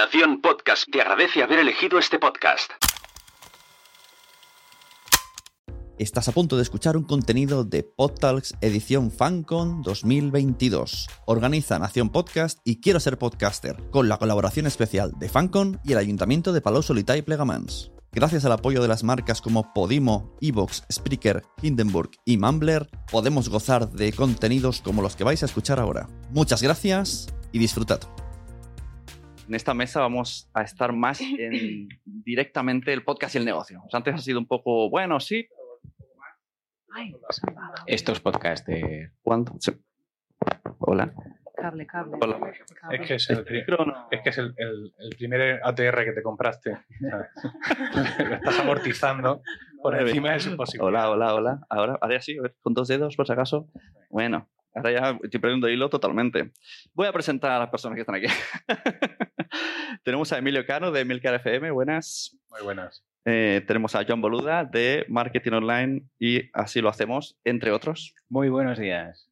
Nación Podcast te agradece haber elegido este podcast. Estás a punto de escuchar un contenido de PodTalks edición FanCon 2022. Organiza Nación Podcast y Quiero ser podcaster, con la colaboración especial de FanCon y el Ayuntamiento de Palau Solità y Plegamans. Gracias al apoyo de las marcas como Podimo, Evox, Spreaker, Hindenburg y Mumbler, podemos gozar de contenidos como los que vais a escuchar ahora. Muchas gracias y disfrutad. En esta mesa vamos a estar más en directamente el podcast y el negocio. O sea, antes ha sido un poco, bueno, sí, Estos podcasts de. ¿Cuándo? Sí. Hola. Cable, cable. Hola. cable. Es que es el, pri- es, que es el, el- el primer ATR que te compraste. Lo estás amortizando por encima de su posibilidad. Hola, hola, hola. Ahora, ahora sí, a ver, con dos dedos, por si acaso. Bueno, ahora ya estoy perdiendo hilo totalmente. Voy a presentar a las personas que están aquí. tenemos a Emilio Cano de Milcar FM, buenas. Muy buenas. Eh, tenemos a John Boluda de Marketing Online y Así lo hacemos, entre otros. Muy buenos días.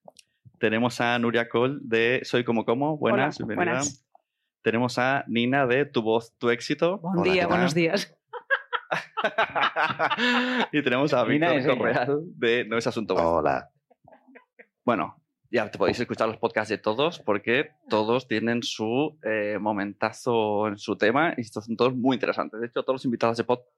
Tenemos a Nuria Cole de Soy Como Como, buenas, Hola, bienvenida. buenas. Tenemos a Nina de Tu Voz, Tu Éxito. Buen Hola, día, buenos días. y tenemos a Nina Víctor. Correal de No es Asunto. Hola. Bueno, ya te podéis escuchar los podcasts de todos porque todos tienen su eh, momentazo en su tema y estos son todos muy interesantes. De hecho, todos los invitados de podcast,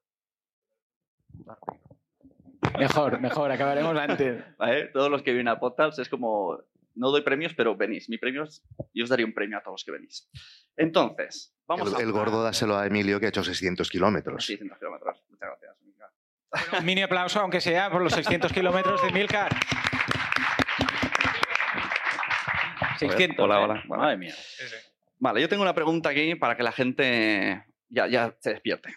Mejor, mejor, acabaremos antes. ¿vale? todos los que vienen a podcast es como, no doy premios, pero venís. Mi premio es, yo os daría un premio a todos los que venís. Entonces, vamos El, a... el gordo dáselo a Emilio que ha hecho 600 kilómetros. 600 kilómetros. Muchas gracias. Mica. Un mini aplauso, aunque sea por los 600 kilómetros de Milcar. 600. Hola, ¿eh? hola. Vale. Madre mía. Sí, sí. Vale, yo tengo una pregunta aquí para que la gente ya, ya se despierte.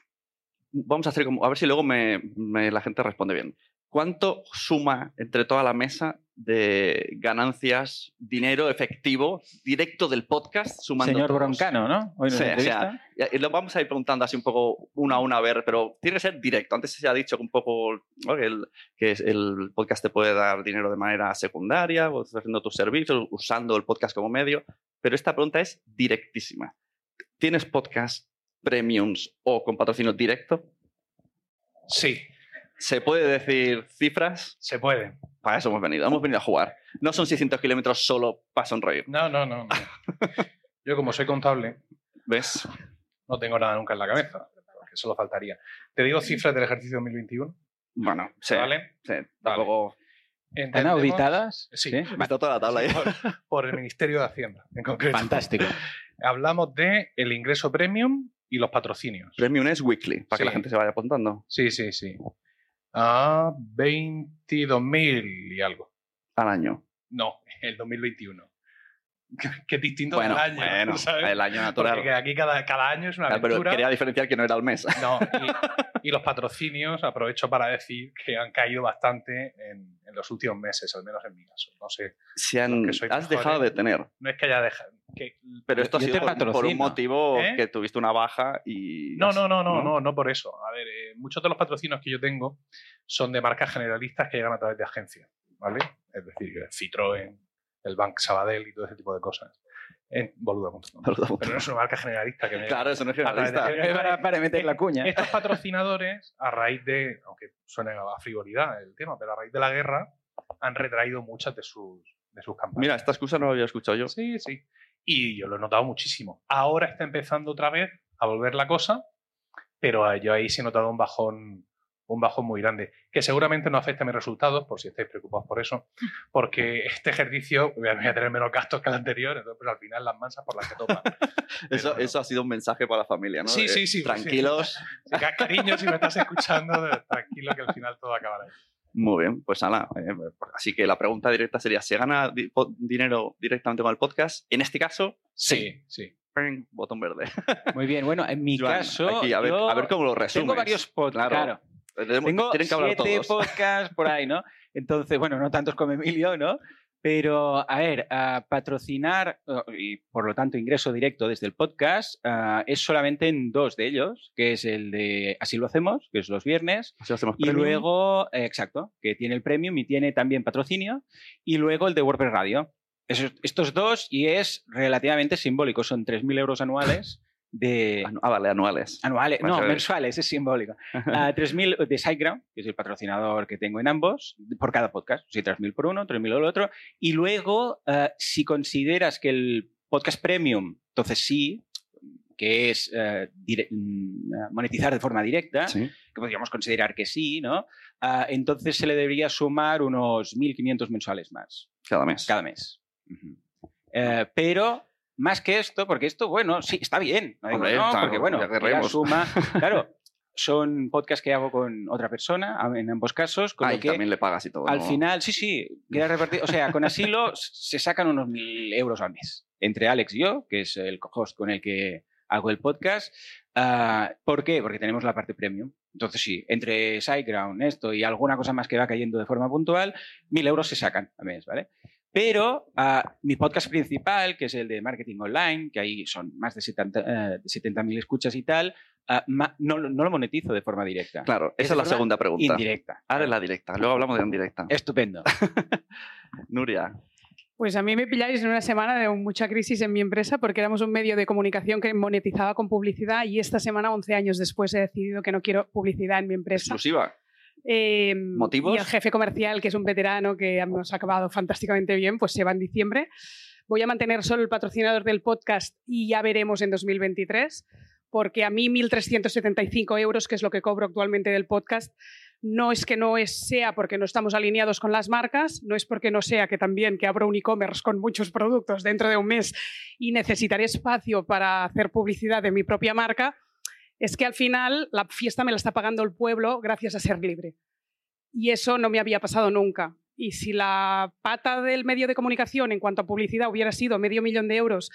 Vamos a hacer como, a ver si luego me, me- la gente responde bien. ¿Cuánto suma entre toda la mesa de ganancias, dinero efectivo, directo del podcast, sumando Señor todos? Broncano, ¿no? Hoy nos Sí, o entrevista. sea, ya- y lo vamos a ir preguntando así un poco uno a uno a ver, pero tiene que ser directo. Antes se ha dicho que un poco ¿no? que, el, que el podcast te puede dar dinero de manera secundaria, o estás haciendo tus servicios, usando el podcast como medio, pero esta pregunta es directísima. ¿Tienes podcast premiums o con patrocinio directo? Sí, ¿Se puede decir cifras? se puede. Para eso hemos venido. Hemos venido a jugar. No son 600 kilómetros solo para sonreír. No, no, no. no. Yo, como soy contable, ¿Ves? no tengo nada nunca en la cabeza. Porque solo faltaría. Te digo cifras del ejercicio 2021. Bueno, sí. ¿Vale? sí, tampoco- ¿Están auditadas? Sí. Está toda la tabla ahí. Por, por el Ministerio de Hacienda, en concreto. Fantástico. Hablamos de el ingreso premium y los patrocinios. Premium es weekly, para que Sí. la gente se vaya apuntando Sí, sí, sí. A 22.000 y algo. al año. No, el 2021. Que es distinto Bueno, del año. bueno, ¿sabes? el año natural. Porque aquí cada, cada año es una Claro, pero aventura. quería diferenciar que no era al mes. No, y, y los patrocinios, aprovecho para decir que han caído bastante en, en los últimos meses, al menos en mi caso. No sé, Se han- que has mejor, dejado de tener. no es que haya dejado. Que- Pero esto ha sido te por, por un motivo ¿Eh? que tuviste una baja y. No, no, no, no, ¿no? no, no por eso. A ver, eh, muchos de los patrocinios que yo tengo son de marcas generalistas que llegan a través de agencias, ¿vale? Es decir, Citroën, el Bank Sabadell y todo ese tipo de cosas. En boluda.com. Boluda.com. Pero no es una marca generalista que me Claro, eso no es de generalista. agencias. Para, para meter la cuña. Estos patrocinadores, a raíz de, aunque suene a frivolidad el tema, pero a raíz de la guerra, han retraído muchas de sus, de sus campañas. Mira, esta excusa no la había escuchado yo. Sí, sí. Y yo lo he notado muchísimo. Ahora está empezando otra vez a volver la cosa, pero eh, yo ahí sí he notado un bajón, un bajón muy grande, que seguramente no afecta a mis resultados, por si estáis preocupados por eso, porque este ejercicio voy a, tener menos gastos que el anterior, entonces pues, al final las mansas por las que toman. Eso, Pero- eso ha sido un mensaje para la familia, ¿no? Sí, sí, sí, Tranquilos. Así que, cariño, si me estás escuchando, tranquilo que al final todo acabará. Muy bien, pues ala. eh, así que la pregunta directa sería: ¿se gana di- dinero directamente con el podcast? En este caso, Sí, sí. botón verde. Muy bien, bueno, en mi Joan, caso. aquí, a, ver, yo a ver cómo lo resumes. Tengo varios podcasts. Claro. Tengo siete podcasts por ahí, ¿no? Entonces, bueno, no tantos como Emilio, ¿no? Pero, a ver, a patrocinar oh, y por lo tanto ingreso directo desde el podcast ah, es solamente en dos de ellos, que es el de Así lo hacemos, que es los viernes, Si hacemos y premium, luego, eh, exacto, que tiene el premium y tiene también patrocinio, y luego el de WordPress Radio. Estos dos y es relativamente simbólico, son 3.000 euros anuales de... Ah, vale, anuales. Anuales, no, mensuales, es simbólico. A 3.000 de SiteGround, que es el patrocinador que tengo en ambos, por cada podcast. Sí, 3.000 por uno, 3.000 por el otro. Y luego, eh, si consideras que el podcast premium, entonces sí, que es dire- mm, monetizar de forma directa, Sí. que podríamos considerar que sí, ¿no? Ah, entonces se le debería sumar unos 1.500 mensuales más Cada mes. cada mes. Eh, pero más que esto, porque esto, bueno, sí, está bien. No digo Hombre, no, porque bueno, la suma, claro, son podcasts que hago con otra persona, en ambos casos, con Ah, lo y que también le pagas y todo. al ¿no? final, sí, sí, queda repartido. O sea, con Asilo se sacan unos mil euros al mes. Entre Alex y yo, que es el co-host con el que hago el podcast. Ah, ¿Por qué? Porque tenemos la parte premium. Entonces, sí, entre SiteGround, esto y alguna cosa más que va cayendo de forma puntual, mil euros se sacan al mes, ¿vale? Pero ah, mi podcast principal, que es el de marketing online, que ahí son más de 70 eh, de 70.000 escuchas y tal, ma- no, lo- no lo monetizo de forma directa. Claro, Es esa es la segunda pregunta. Indirecta. Ahora es la directa. Luego hablamos de indirecta. Estupendo. Nuria. Pues a mí me pilláis en una semana de mucha crisis en mi empresa porque éramos un medio de comunicación que monetizaba con publicidad y esta semana, 11 años después, he decidido que no quiero publicidad en mi empresa. Exclusiva. Eh, ¿Motivos? Y el jefe comercial, que es un veterano que hemos acabado fantásticamente bien, pues se va en diciembre. Voy a mantener solo el patrocinador del podcast y ya veremos en 2023, porque a mí 1.375 euros, que es lo que cobro actualmente del podcast, no es que no es, sea porque no estamos alineados con las marcas, no es porque no sea que también que abro un e-commerce con muchos productos dentro de un mes y necesitaré espacio para hacer publicidad de mi propia marca, es que al final la fiesta me la está pagando el pueblo gracias a ser libre. Y eso no me había pasado nunca. Y si la pata del medio de comunicación en cuanto a publicidad hubiera sido medio millón de euros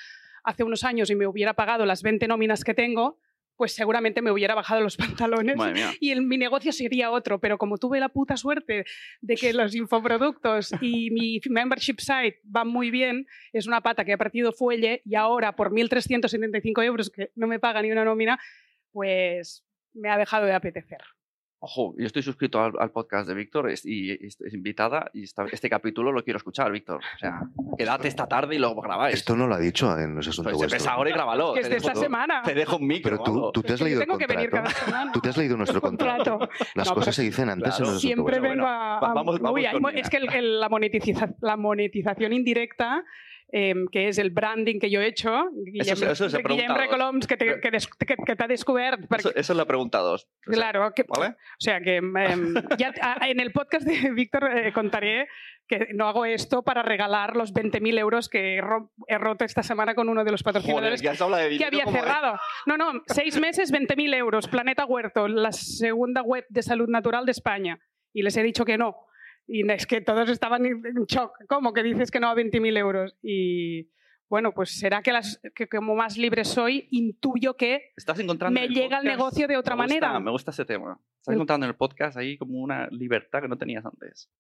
hace unos años y me hubiera pagado las 20 nóminas que tengo, pues seguramente me hubiera bajado los pantalones y el- mi negocio sería otro, pero como tuve la puta suerte de que los infoproductos y mi membership site van muy bien, es una pata que ha partido fuelle y ahora por 1.375 euros, que no me paga ni una nómina, pues me ha dejado de apetecer. Ojo, yo estoy suscrito al, al podcast de Víctor es- y es, es invitada y esta- este capítulo lo quiero escuchar, Víctor. O sea, quédate esta tarde y lo grabáis. Esto no lo ha dicho en los asuntos Pues vuestros. ahora y grábalo. que es de dejo esta todo. semana. Te dejo un micro. Pero tú, tú te has leído el tengo que venir contrato. cada semana. Tú te has leído nuestro contrato. Contrato. Las No, cosas se dicen antes claro, en los Siempre vengo bueno. a... Va- a- vamos- vamos Uy, hay es que el- el- la, monetiza- la monetización indirecta, eh, que es el branding que yo he hecho, Guillem, Eso- eso Guillem. Recoloms, que te, que que- que ha descubierto. Eso, eso es la pregunta dos. O sea, Claro, que, ¿Vale? o sea que ya a- en el podcast de Víctor eh, contaré que no hago esto para regalar los 20.000 euros que he, ro- he roto esta semana con uno de los Joder, patrocinadores ya se habla de que había de- cerrado. No, no, seis meses, 20.000 euros. Planeta Huerto, la segunda web de salud natural de España. Y les he dicho que no. Y es que todos estaban en shock. ¿Cómo que dices que no a 20.000 euros? Y bueno, pues será que, las, que como más libre soy, intuyo que Estás encontrando me el llega el podcast- negocio de otra me gusta- manera. Me gusta ese tema. Estás El- encontrando en el podcast ahí como una libertad que no tenías antes.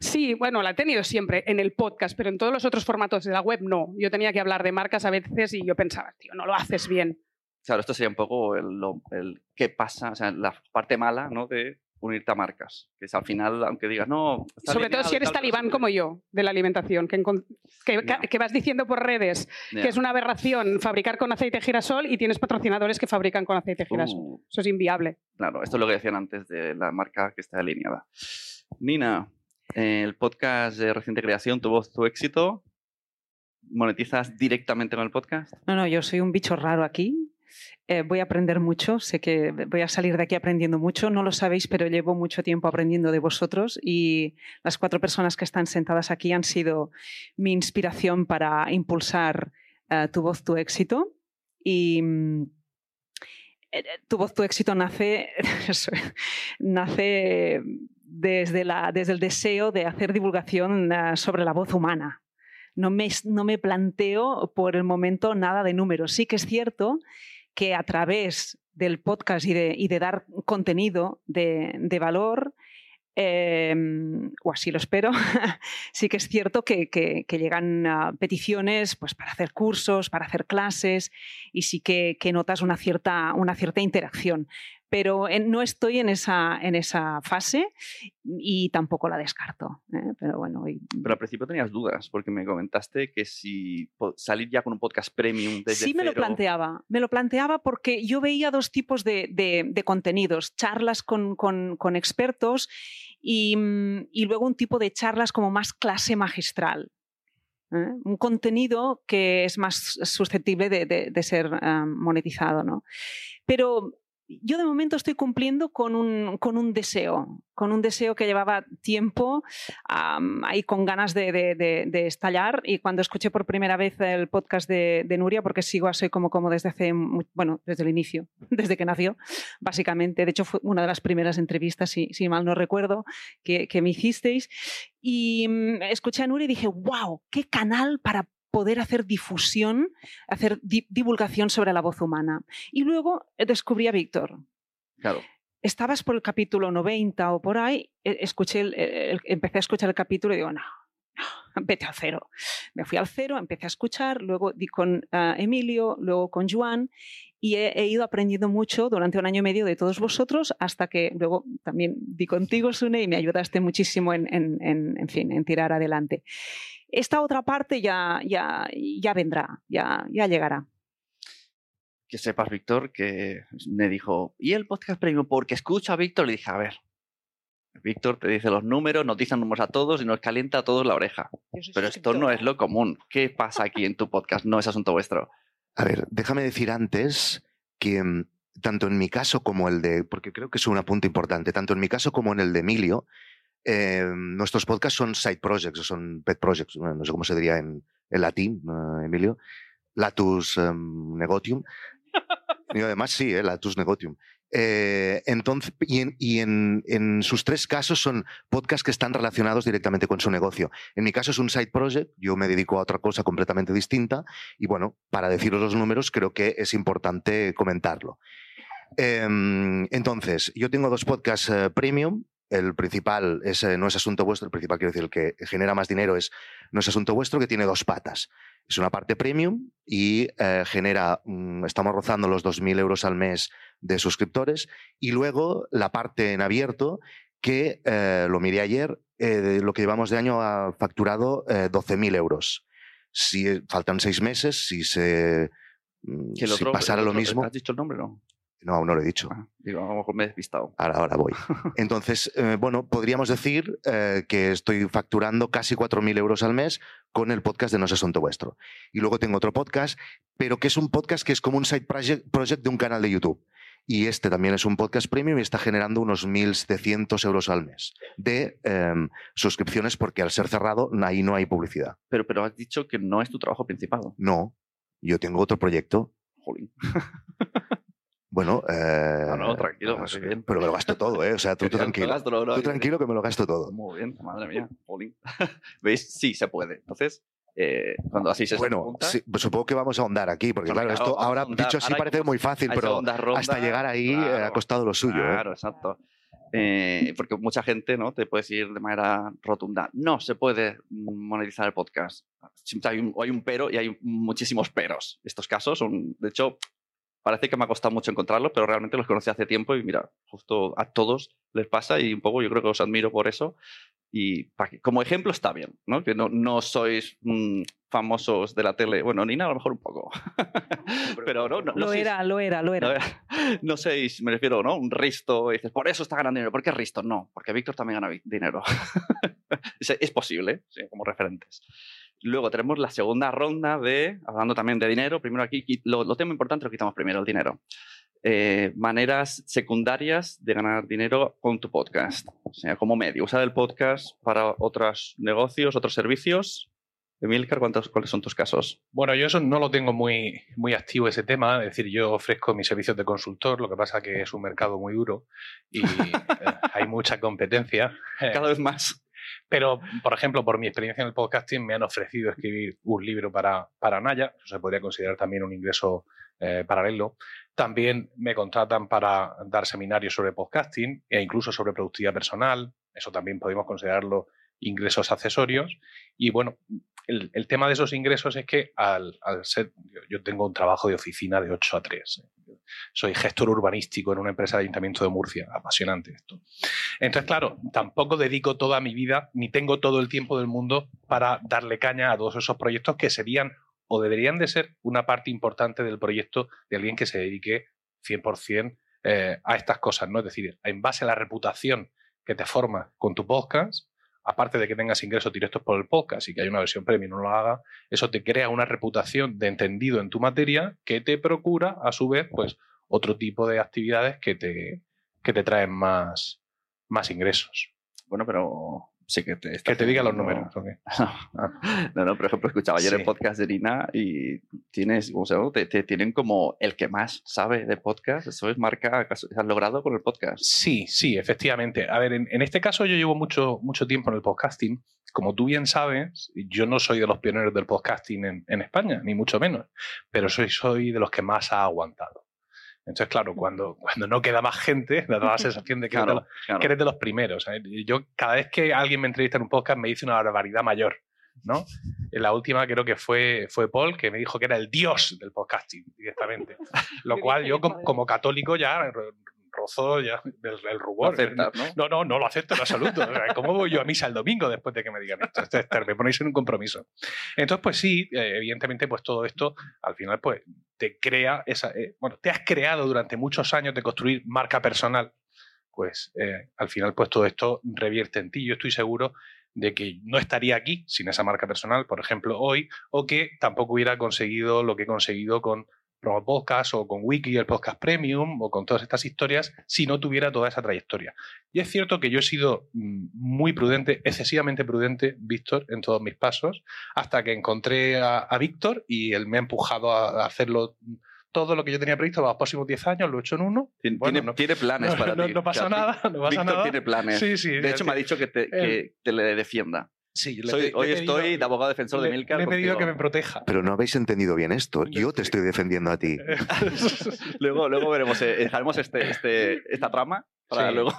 Sí, bueno, la he tenido siempre en el podcast, pero en todos los otros formatos de la web no. Yo tenía que hablar de marcas a veces y yo pensaba, tío, no lo haces bien. Claro, esto sería un poco el, el qué pasa, o sea, la parte mala, ¿no? De unirte a marcas. Que es al final, aunque digas, no. está Sobre todo si eres tal, talibán como yo, de la alimentación, que, vas diciendo por redes que es una aberración fabricar con aceite de girasol y tienes patrocinadores que fabrican con aceite de girasol. Uh, Eso es inviable. claro, esto es lo que decían antes de la marca que está alineada. Nina, el podcast de reciente creación, tu voz, tu éxito. ¿Monetizas directamente con el podcast? No, no, yo soy un bicho raro aquí. Eh, voy a aprender mucho, sé que voy a salir de aquí aprendiendo mucho. No lo sabéis, pero llevo mucho tiempo aprendiendo de vosotros y las cuatro personas que están sentadas aquí han sido mi inspiración para impulsar eh, tu voz, tu éxito. Y mm, eh, tu voz, tu éxito nace, nace desde, la, desde el deseo de hacer divulgación eh, sobre la voz humana. No me, no me planteo por el momento nada de números. Sí que es cierto que a través del podcast y de, dar contenido de, valor, eh, o así lo espero, sí que es cierto que, llegan peticiones pues, para hacer cursos, para hacer clases, y sí que, que notas una cierta, una cierta interacción. Pero eh, no estoy en esa, en esa fase y tampoco la descarto. ¿eh? Pero bueno. Pero al principio tenías dudas, porque me comentaste que si salir ya con un podcast premium desde Sí, me lo planteaba. Me lo planteaba porque yo veía dos tipos de, de, contenidos: charlas con, con, con expertos y, mm, y luego un tipo de charlas como más clase magistral. ¿eh? un contenido que es más susceptible de, ser ah, monetizado. ¿no? Pero yo de momento estoy cumpliendo con un, con un deseo, con un deseo que llevaba tiempo ahí con ganas de, estallar. Y cuando escuché por primera vez el podcast de, Nuria, porque sigo a Soy Como Como desde hace, bueno, desde el inicio, desde que nació, básicamente. De hecho, fue una de las primeras entrevistas, si, mal no recuerdo, que, que me hicisteis. Y mm, escuché a Nuria y dije, wow, qué canal para poder hacer difusión, hacer divulgación sobre la voz humana. Y luego eh, descubrí a Víctor. Claro. Estabas por el capítulo 90 o por ahí, e, escuché empecé a escuchar el capítulo y digo, no, vete al cero. Me fui al cero, empecé a escuchar, luego di con ah, Emilio, luego con Juan y he, ido aprendiendo mucho durante un año y medio de todos vosotros hasta que luego también di contigo, Sune, y me ayudaste muchísimo en, en, fin, en tirar adelante. Esta otra parte ya, ya, ya vendrá, ya, ya llegará que sepas, Víctor, que me dijo, ¿y el podcast premium? Porque escucha a Víctor, le dije, a ver, Víctor te dice los números, nos dice números a todos y nos calienta a todos la oreja. Pero esto no es lo común. ¿Qué pasa aquí en tu podcast? No es asunto vuestro. A ver, déjame decir antes que mm, tanto en mi caso como el de, porque creo que es un apunte importante, tanto en mi caso como en el de Emilio, eh, nuestros podcasts son side projects, son pet projects, no sé cómo se diría en, latín, eh, Emilio, latus em, negotium. Y además sí, eh, latus negotium. Eh, entonces, y, en, sus tres casos son podcasts que están relacionados directamente con su negocio. En mi caso es un side project, yo me dedico a otra cosa completamente distinta y bueno, para deciros los números creo que es importante comentarlo. Em, entonces, yo tengo dos podcasts eh, premium. El principal es, no es asunto vuestro, el principal quiero decir, el que genera más dinero es no es asunto vuestro, que tiene dos patas. Es una parte premium y eh, genera, mm, estamos rozando los 2.000 euros al mes de suscriptores. Y luego la parte en abierto, que eh, lo miré ayer, eh, lo que llevamos de año ha facturado 12.000 euros. Si faltan seis meses, si se mm, si pasara lo mismo. ¿Has dicho el nombre no? No, aún no lo he dicho. Ah, digo, a lo mejor me he despistado. Ahora, ahora voy. Entonces, eh, bueno, podríamos decir eh, que estoy facturando casi 4.000 euros al mes con el podcast de No es Asunto Vuestro. Y luego tengo otro podcast, pero que es un podcast que es como un side project, de un canal de YouTube. Y este también es un podcast premium y está generando unos 1.700 euros al mes de em, suscripciones porque al ser cerrado ahí no hay publicidad. Pero, pero has dicho que no es tu trabajo principal. No, yo tengo otro proyecto. Jolín. Bueno, eh, no, no, tranquilo, bien. Pero me lo gasto todo, ¿eh? O sea, tú, tranquilo. tú tranquilo que me lo gasto todo. Muy bien, madre mía, ¿Veis? Sí, se puede. Entonces, eh, cuando así se Bueno, sí, pues supongo que vamos a ahondar aquí, porque claro, esto ahora dicho así parece muy fácil, pero hasta llegar ahí eh, ha costado lo suyo. Claro, exacto. porque mucha gente ¿no? te puede decir de manera rotunda, no se puede monetizar el podcast. Siempre hay un, hay un pero y hay muchísimos peros. Estos casos son, de hecho, parece que me ha costado mucho encontrarlos, pero realmente los conocí hace tiempo y mira, justo a todos les pasa y un poco yo creo que os admiro por eso. Y como ejemplo está bien, ¿no? Que no, no sois mm, famosos de la tele. Bueno, ni nada, a lo mejor un poco. pero no, no, lo era, lo era, lo era. No, sé, me refiero, ¿no? Un Risto, y dices, por eso está ganando dinero. ¿Por qué Risto? No, porque Víctor también gana dinero. es, posible, sí, como referentes. Luego tenemos la segunda ronda de, hablando también de dinero, primero aquí, lo, lo tema importante lo quitamos primero, el dinero. Eh, maneras secundarias de ganar dinero con tu podcast, o sea, como medio. Usar el podcast para otros negocios, otros servicios. Emilcar, ¿cuántos, ¿cuáles son tus casos? Bueno, yo eso no lo tengo muy, muy activo ese tema, es decir, yo ofrezco mis servicios de consultor, lo que pasa que es un mercado muy duro y eh, hay mucha competencia. Cada vez más. Pero, por ejemplo, por mi experiencia en el podcasting, me han ofrecido escribir un libro para, para Naya, eso se podría considerar también un ingreso eh, paralelo. También me contratan para dar seminarios sobre podcasting e incluso sobre productividad personal, eso también podemos considerarlo ingresos accesorios. Y bueno, el, tema de esos ingresos es que al, al, ser, yo tengo un trabajo de oficina de 8 a 3. soy gestor urbanístico en una empresa de Ayuntamiento de Murcia. Apasionante esto. Entonces, claro, tampoco dedico toda mi vida ni tengo todo el tiempo del mundo para darle caña a todos esos proyectos que serían o deberían de ser una parte importante del proyecto de alguien que se dedique 100% eh, a estas cosas, ¿no? Es decir, en base a la reputación que te forma con tu podcast, aparte de que tengas ingresos directos por el podcast y que hay una versión premium, no lo haga, eso te crea una reputación de entendido en tu materia que te procura, a su vez, pues otro tipo de actividades que te, que te traen más, más ingresos. Bueno, pero sí que te... Que te diga los números. no, no, por ejemplo, escuchaba ayer el podcast de Irina y tienes, o sea, te, te, tienen como el que más sabe de podcast. Eso es marca que has logrado con el podcast. Sí, sí, efectivamente. A ver, en, en, este caso yo llevo mucho, mucho tiempo en el podcasting. Como tú bien sabes, yo no soy de los pioneros del podcasting en, en España, ni mucho menos, pero soy, soy de los que más ha aguantado. Entonces, claro, cuando, cuando no queda más gente, da la sensación de que, claro, eres, de los, claro. que eres, de los, primeros. Yo, cada vez que alguien me entrevista en un podcast, me dice una barbaridad mayor. ¿no? En la última creo que fue, fue Paul, que me dijo que era el dios del podcasting directamente. Lo cual yo, como, como católico, ya rozó ya el, el rubor. Lo aceptas, ¿no? no, no, no lo acepto en absoluto. ¿Cómo voy yo a misa el domingo después de que me digan esto? Este, me ponéis en un compromiso. Entonces, pues sí, eh, evidentemente, pues todo esto al final, pues te crea esa. Eh, bueno, te has creado durante muchos años de construir marca personal. Pues eh, al final, pues todo esto revierte en ti. Yo estoy seguro de que no estaría aquí sin esa marca personal, por ejemplo, hoy, o que tampoco hubiera conseguido lo que he conseguido con Promo Podcast o con Wiki, el podcast premium o con todas estas historias si no tuviera toda esa trayectoria. Y es cierto que yo he sido muy prudente, excesivamente prudente, Víctor, en todos mis pasos, hasta que encontré a, a Víctor y él me ha empujado a, hacerlo todo lo que yo tenía previsto para los próximos 10 años, lo he hecho en uno. Tiene, bueno, no, tiene planes no, para no, ti. No pasa nada, no pasa Víctor nada. tiene planes. Sí, sí, de hecho, me ha dicho que te, que te le defienda. Sí, Soy, le, hoy le estoy pedido, de abogado defensor le, de Milcar. Le he pedido que me proteja. Pero no habéis entendido bien esto. Yo te estoy defendiendo a ti. luego, luego veremos, eh, dejaremos este, este, esta trama para Sí. luego.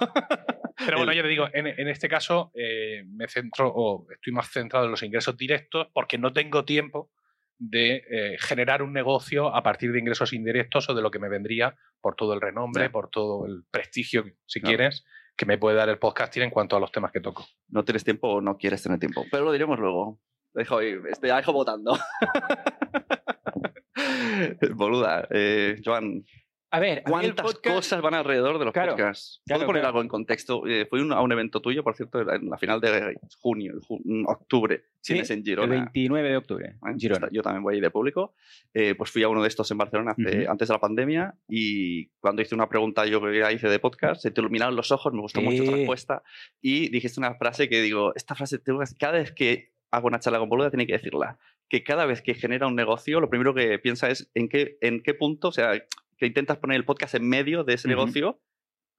Pero bueno, ya te digo, en, en este caso eh, me centro o estoy más centrado en los ingresos directos porque no tengo tiempo de eh, generar un negocio a partir de ingresos indirectos o de lo que me vendría por todo el renombre, Ya. por todo el prestigio, si Claro. quieres, que me puede dar el podcasting en cuanto a los temas que toco. No tienes tiempo o no quieres tener tiempo. Pero lo diremos luego. Dejo este, dejo votando. Boluda. Eh, Joan, A ver, a el ¿cuántas podcast- cosas van alrededor de los Claro, podcasts? claro, ¿Puedo poner claro. algo en contexto? Eh, fui un- a un evento tuyo, por cierto, en la final de junio, ju- mm, octubre. Sí, Tienes en El Girona. 29 de octubre, ¿eh? en Girona. Yo también voy de público. Eh, pues fui a uno de estos en Barcelona hace- Ujú. antes de la pandemia y cuando hice una pregunta yo que hice de podcast, se te iluminaron los ojos, me gustó mucho tu Sí. respuesta y dijiste una frase que digo, esta frase tengo que- cada vez que hago una charla con Boluda tiene que decirla, que cada vez que genera un negocio lo primero que piensa es en qué, en qué punto, o sea, que intentas poner el podcast en medio de ese negocio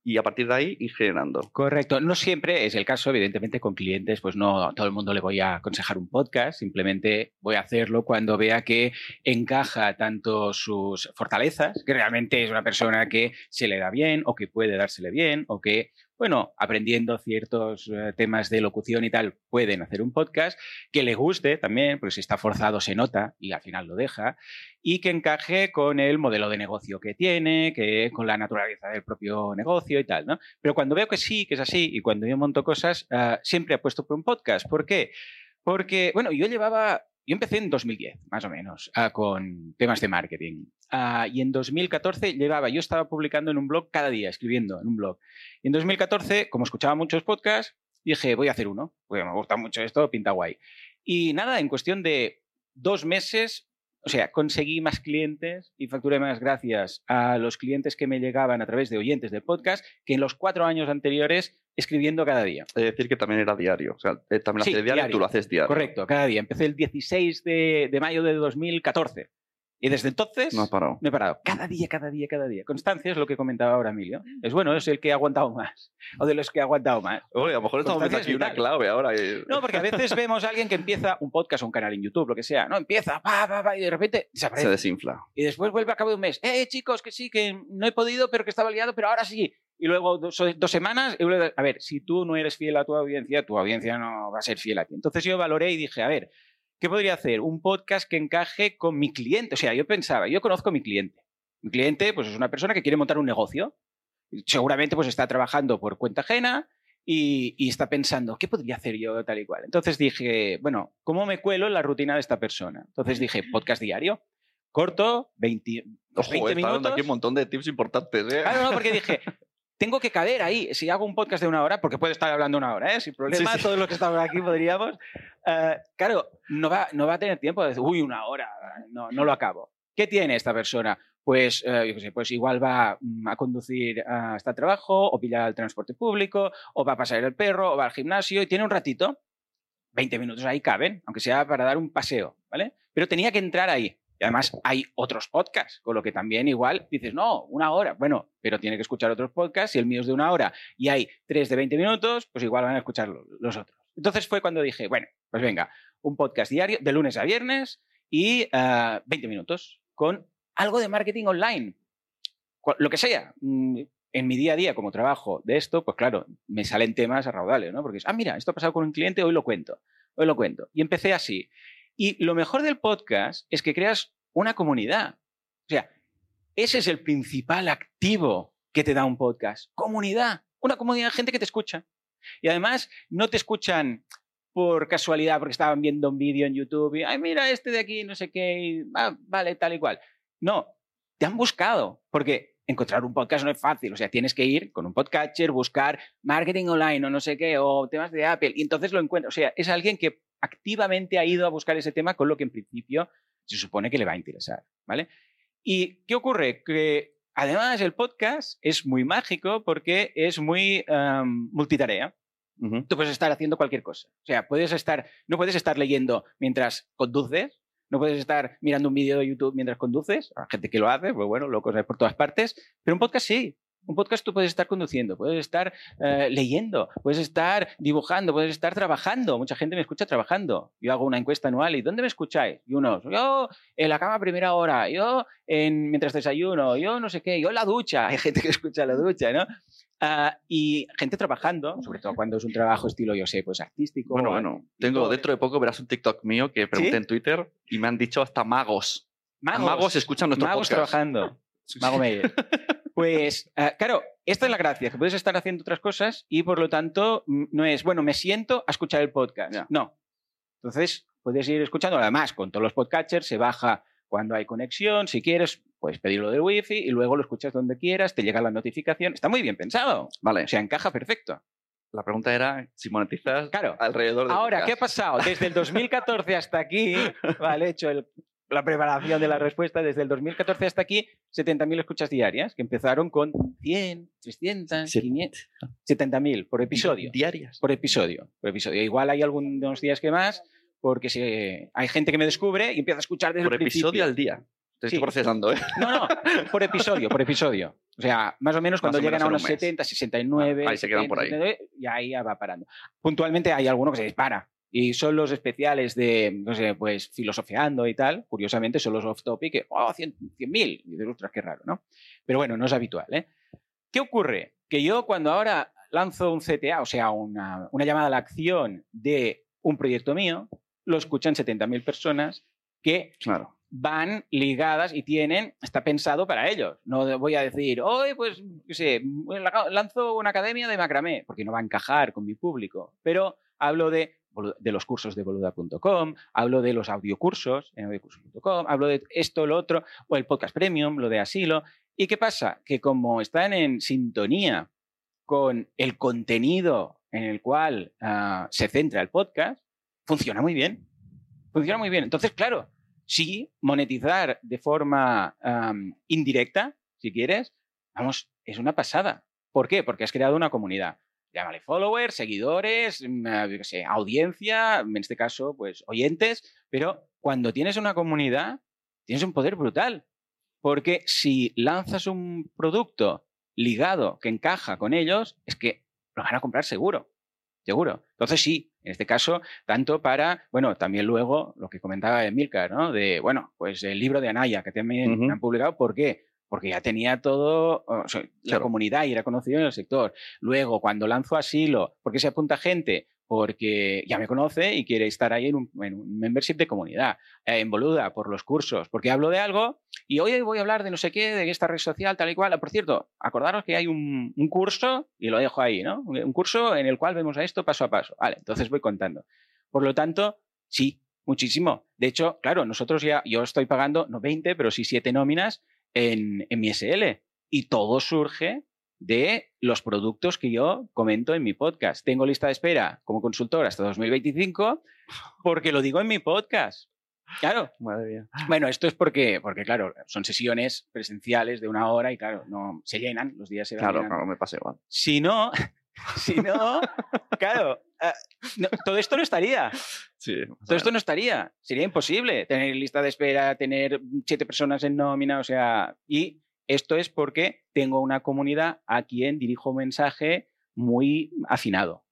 y a partir de ahí ir generando. Correcto. No siempre es el caso, evidentemente, con clientes, pues no a todo el mundo le voy a aconsejar un podcast, simplemente voy a hacerlo cuando vea que encaja tanto sus fortalezas, que realmente es una persona que se le da bien o que puede dársele bien o que, bueno, aprendiendo ciertos eh, temas de locución y tal, pueden hacer un podcast, que le guste también, porque si está forzado se nota y al final lo deja, y que encaje con el modelo de negocio que tiene, que con la naturaleza del propio negocio y tal, ¿no? Pero cuando veo que sí, que es así, y cuando yo monto cosas, ah, siempre apuesto por un podcast. ¿Por qué? Porque, bueno, yo llevaba, yo empecé en 2010, más o menos, ah, con temas de marketing. Ah, y en 2014 llevaba, yo estaba publicando en un blog cada día, escribiendo en un blog. Y en 2014, como escuchaba muchos podcasts, dije, voy a hacer uno, porque me gusta mucho esto, pinta guay. Y nada, en cuestión de dos meses, o sea, conseguí más clientes y facturé más gracias a los clientes que me llegaban a través de oyentes del podcast que en los cuatro años anteriores escribiendo cada día. Es decir, que también era diario. O sea, él también lo Sí, hace diario, diario. tú lo haces diario. Correcto, cada día. Empecé el 16 de, de mayo de 2014. Y desde entonces No parado. no he parado. Cada día, cada día, cada día. Constancia es lo que comentaba ahora Emilio. Es bueno, es el que ha aguantado más. O de los que ha aguantado más. Oye, a lo mejor estamos Constancia aquí una clave ahora. No, porque a veces vemos a alguien que empieza un podcast o un canal en YouTube, lo que sea. No, empieza, pa, pa, pa, y de repente Se desinfla. Y después vuelve a cabo de un mes. Eh, chicos, que sí, que no he podido, pero que estaba liado, pero ahora sí. Y luego dos, dos semanas. y a a ver, si tú no eres fiel a tu audiencia, tu audiencia no va a ser fiel a ti. Entonces yo valoré y dije, a ver, ¿qué podría hacer? Un podcast que encaje con mi cliente. O sea, yo pensaba, yo conozco a mi cliente. Mi cliente pues, es una persona que quiere montar un negocio. Seguramente pues, está trabajando por cuenta ajena y, y, está pensando, ¿qué podría hacer yo tal y cual? Entonces dije, bueno, ¿cómo me cuelo en la rutina de esta persona? Entonces dije, podcast diario, corto, 20, Ojo, 20 está dando minutos. aquí un montón de tips importantes. ¿eh? Claro, no, porque dije, tengo que caber ahí. Si hago un podcast de una hora, porque puedo estar hablando una hora, ¿eh? sin problema, Sí, sí. todos los que estamos aquí podríamos. Eh, claro, no va, no va a tener tiempo de decir, uy, una hora, no, no lo acabo. ¿Qué tiene esta persona? Pues, eh, yo qué sé, pues igual va mm, a conducir ah, hasta el trabajo, o pillar el transporte público, o va a pasar el perro, o va al gimnasio, y tiene un ratito, 20 minutos ahí caben, aunque sea para dar un paseo, ¿vale? Pero tenía que entrar ahí. Y además hay otros podcasts, con lo que también igual dices, no, una hora. Bueno, pero tiene que escuchar otros podcasts. Si el mío es de una hora y hay tres de 20 minutos, pues igual van a escuchar lo- los otros. Entonces fue cuando dije, bueno, pues venga, un podcast diario de lunes a viernes y ah, 20 minutos con algo de marketing online. Lo que sea. Mm, En mi día a día, como trabajo de esto, pues claro, me salen temas a raudales, ¿no? Porque es, ah, mira, esto ha pasado con un cliente, hoy lo cuento, hoy lo cuento. Y empecé así. Y lo mejor del podcast es que creas una comunidad. O sea, ese es el principal activo que te da un podcast. Comunidad. Una comunidad de gente que te escucha. Y además no te escuchan por casualidad porque estaban viendo un vídeo en YouTube y, ay, mira este de aquí, no sé qué, y, ah, vale, tal y cual. No, te han buscado. Porque encontrar un podcast no es fácil. O sea, tienes que ir con un podcatcher, buscar marketing online o no sé qué, o temas de Apple, y entonces lo encuentras. O sea, es alguien que activamente ha ido a buscar ese tema con lo que en principio se supone que le va a interesar, ¿vale? ¿Y qué ocurre? Que además el podcast es muy mágico porque es muy em, multitarea. Tú puedes estar haciendo cualquier cosa. O sea, puedes estar, no puedes estar leyendo mientras conduces, no puedes estar mirando un vídeo de YouTube mientras conduces. Hay gente que lo hace, pues bueno, locos hay por todas partes. Pero un podcast sí. Un podcast tú puedes estar conduciendo, puedes estar eh, leyendo, puedes estar dibujando, puedes estar trabajando. Mucha gente me escucha trabajando. Yo hago una encuesta anual y ¿dónde me escucháis? Y unos, yo en la cama a primera hora, yo en, mientras desayuno, yo no sé qué, yo en la ducha. Hay gente que escucha la ducha, ¿no? Ah, y gente trabajando, sobre todo cuando es un trabajo estilo, yo sé, pues artístico. Bueno, bueno, tengo dentro de poco verás un TikTok mío que pregunté ¿Sí? en Twitter y me han dicho hasta magos. Magos, Magos escuchan nuestro magos podcast. trabajando. Mago Meyer. Pues, ah, claro, esta es la gracia, que puedes estar haciendo otras cosas y por lo tanto no es, bueno, me siento a escuchar el podcast. No. Entonces, puedes ir escuchando. Además, con todos los podcatchers se baja cuando hay conexión. Si quieres, puedes pedirlo del wifi y luego lo escuchas donde quieras, te llega la notificación. Está muy bien pensado. Vale, O sea, encaja perfecto. la pregunta era si monetizas Claro. alrededor de Ahora, ¿qué ha pasado? Desde el 2014 hasta aquí, vale, he hecho el- la preparación de la respuesta, desde el 2014 hasta aquí, 70.000 escuchas diarias, que empezaron con 100, 300, Sí. 500, 70.000 por episodio. diarias? Por episodio, por episodio. Igual hay algunos días que más, porque si hay gente que me descubre y empieza a escuchar desde Por el principio. episodio al día. Te Sí. estoy procesando, ¿eh? No, no, por episodio, por episodio. O sea, más o menos cuando o llegan menos a unos un mes. 70, 69, Ah, ahí se quedan por ahí. 79, y ahí ya va parando. Puntualmente hay alguno que se dispara. Y son los especiales de, no sé, pues filosofeando y tal. Curiosamente son los off topic, que, oh, 100 100.000. Y dices, ostras, qué raro, ¿no? Pero bueno, no es habitual, ¿eh? ¿Qué ocurre? Que yo cuando ahora lanzo un CTA, o sea, una, una llamada a la acción de un proyecto mío, lo escuchan 70.000 personas que Claro. van ligadas y tienen, está pensado para ellos. No voy a decir, hoy pues, qué sé, lanzo una academia de macramé, porque no va a encajar con mi público. Pero hablo de, los cursos de boluda.com, hablo de los audiocursos en audiocursos.com, hablo de esto, lo otro, o el podcast premium, lo de asilo. ¿Y qué pasa? Que como están en sintonía con el contenido en el cual ah, se centra el podcast, funciona muy bien. Funciona muy bien. Entonces, claro, sí, monetizar de forma indirecta, si quieres, vamos, es una pasada. ¿Por qué? Porque has creado una comunidad. Llámale followers, seguidores, mm, yo sé, audiencia, en este caso, pues oyentes, pero cuando tienes una comunidad, tienes un poder brutal. Porque si lanzas un producto ligado que encaja con ellos, es que lo van a comprar seguro. Seguro. Entonces sí, en este caso, tanto para, bueno, también luego lo que comentaba Emilcar, ¿no? De, bueno, pues el libro de Anaya, que también han publicado, ¿por qué? Porque ya tenía todo, o sea, la Claro. comunidad y era conocido en el sector. Luego, cuando lanzo asilo, ¿por qué se apunta gente? Porque ya me conoce y quiere estar ahí en un, en un membership de comunidad. Eh, en Boluda, por los cursos, porque hablo de algo y hoy voy a hablar de no sé qué, de esta red social, tal y cual. Por cierto, acordaros que hay un, un curso, y lo dejo ahí, ¿no? Un curso en el cual vemos a esto paso a paso. Vale, entonces voy contando. Por lo tanto, sí, muchísimo. De hecho, claro, nosotros ya, yo estoy pagando no 20, pero sí 7 nóminas en, en mi SL. Y todo surge de los productos que yo comento en mi podcast. Tengo lista de espera como consultor hasta 2025 porque lo digo en mi podcast. Claro. Madre mía. Bueno, esto es porque, porque, claro, son sesiones presenciales de una hora y, claro, no se llenan, los días se Claro, claro, me pasa igual. Si no, si no, claro, no, todo esto no estaría. Sí. Todo esto no estaría. Sería imposible tener lista de espera, tener siete personas en nómina, o sea, y esto es porque tengo una comunidad a quien dirijo un mensaje muy afinado.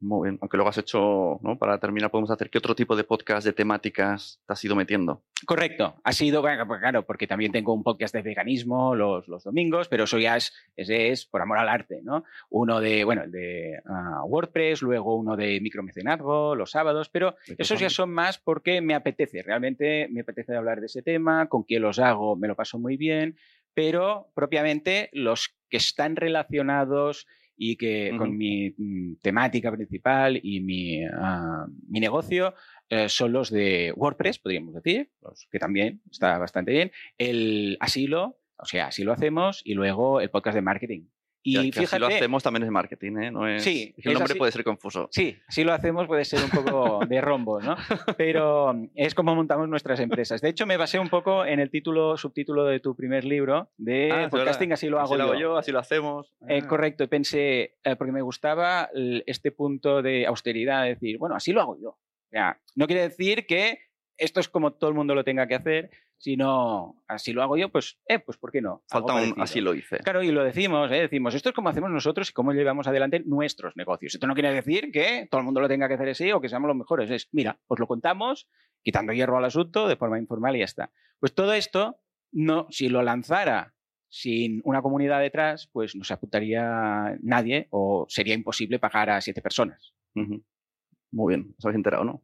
Muy bien. Aunque luego has hecho, ¿no? Para terminar, podemos hacer qué otro tipo de podcast de temáticas te has ido metiendo. Correcto. Ha sido, pues claro, porque también tengo un podcast de veganismo los, los domingos, pero eso ya es, ese es por amor al arte, ¿no? Uno de, bueno, el de ah, WordPress, luego uno de micromecenazgo los sábados, pero esos ya son más porque me apetece, realmente me apetece hablar de ese tema, con quien los hago me lo paso muy bien, pero propiamente los que están relacionados y que con mi mm, temática principal y mi, ah, mi negocio eh, son los de WordPress, podríamos decir, los que también está bastante bien, el asilo, o sea, así lo hacemos, y luego el podcast de marketing. Y Que- que fíjate, así lo hacemos también es marketing, ¿eh? No es, Sí, el nombre así. puede ser confuso. Sí, si lo hacemos puede ser un poco de rombos, ¿no? Pero es como montamos nuestras empresas. De hecho, me basé un poco en el título, subtítulo de tu primer libro de Ah, podcasting, así lo hago así lo hago yo. yo, así lo hacemos. Eh, Ah. correcto, y pensé, eh, porque me gustaba este punto de austeridad, de decir, bueno, así lo hago yo. O sea, no quiere decir que esto es como todo el mundo lo tenga que hacer, sino así lo hago yo, pues, eh, pues ¿por qué no? Falta un así lo hice. Claro, y lo decimos, ¿eh? decimos, esto es como hacemos nosotros y cómo llevamos adelante nuestros negocios. Esto no quiere decir que todo el mundo lo tenga que hacer así o que seamos los mejores. Es, mira, os lo contamos, quitando hierro al asunto de forma informal y ya está. Pues todo esto, no, si lo lanzara sin una comunidad detrás, pues no se apuntaría nadie o sería imposible pagar a siete personas. Muy bien, os habéis enterado, ¿no?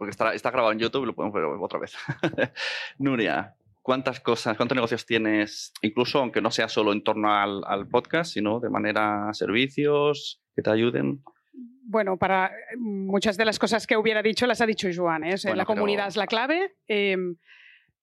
Porque está, está grabado en YouTube y lo podemos ver otra vez. Nuria, ¿cuántas cosas, cuántos negocios tienes, incluso aunque no sea solo en torno al, al podcast, sino de manera servicios que te ayuden? Bueno, para muchas de las cosas que hubiera dicho las ha dicho Joan. ¿eh? O sea, Bueno, la pero- comunidad es la clave. Eh,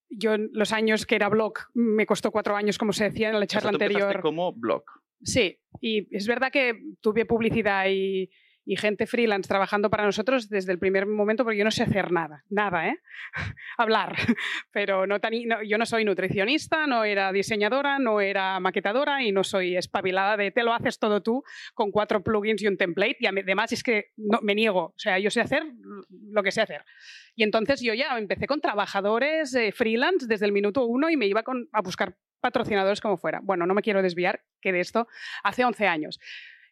yo en los años que era blog me costó cuatro años, como se decía en la O sea, charla tú anterior. como blog. Sí, y es verdad que tuve publicidad y, y gente freelance trabajando para nosotros desde el primer momento, porque yo no sé hacer nada, nada, ¿eh? Hablar. Pero no tan, no- yo no soy nutricionista, no era diseñadora, no era maquetadora y no soy espabilada de te lo haces todo tú con cuatro plugins y un template. Y además es que no, me niego, o sea, yo sé hacer lo que sé hacer. Y entonces yo ya empecé con trabajadores eh, freelance desde el minuto uno y me iba con- a buscar patrocinadores como fuera. Bueno, no me quiero desviar, que de esto hace 11 años.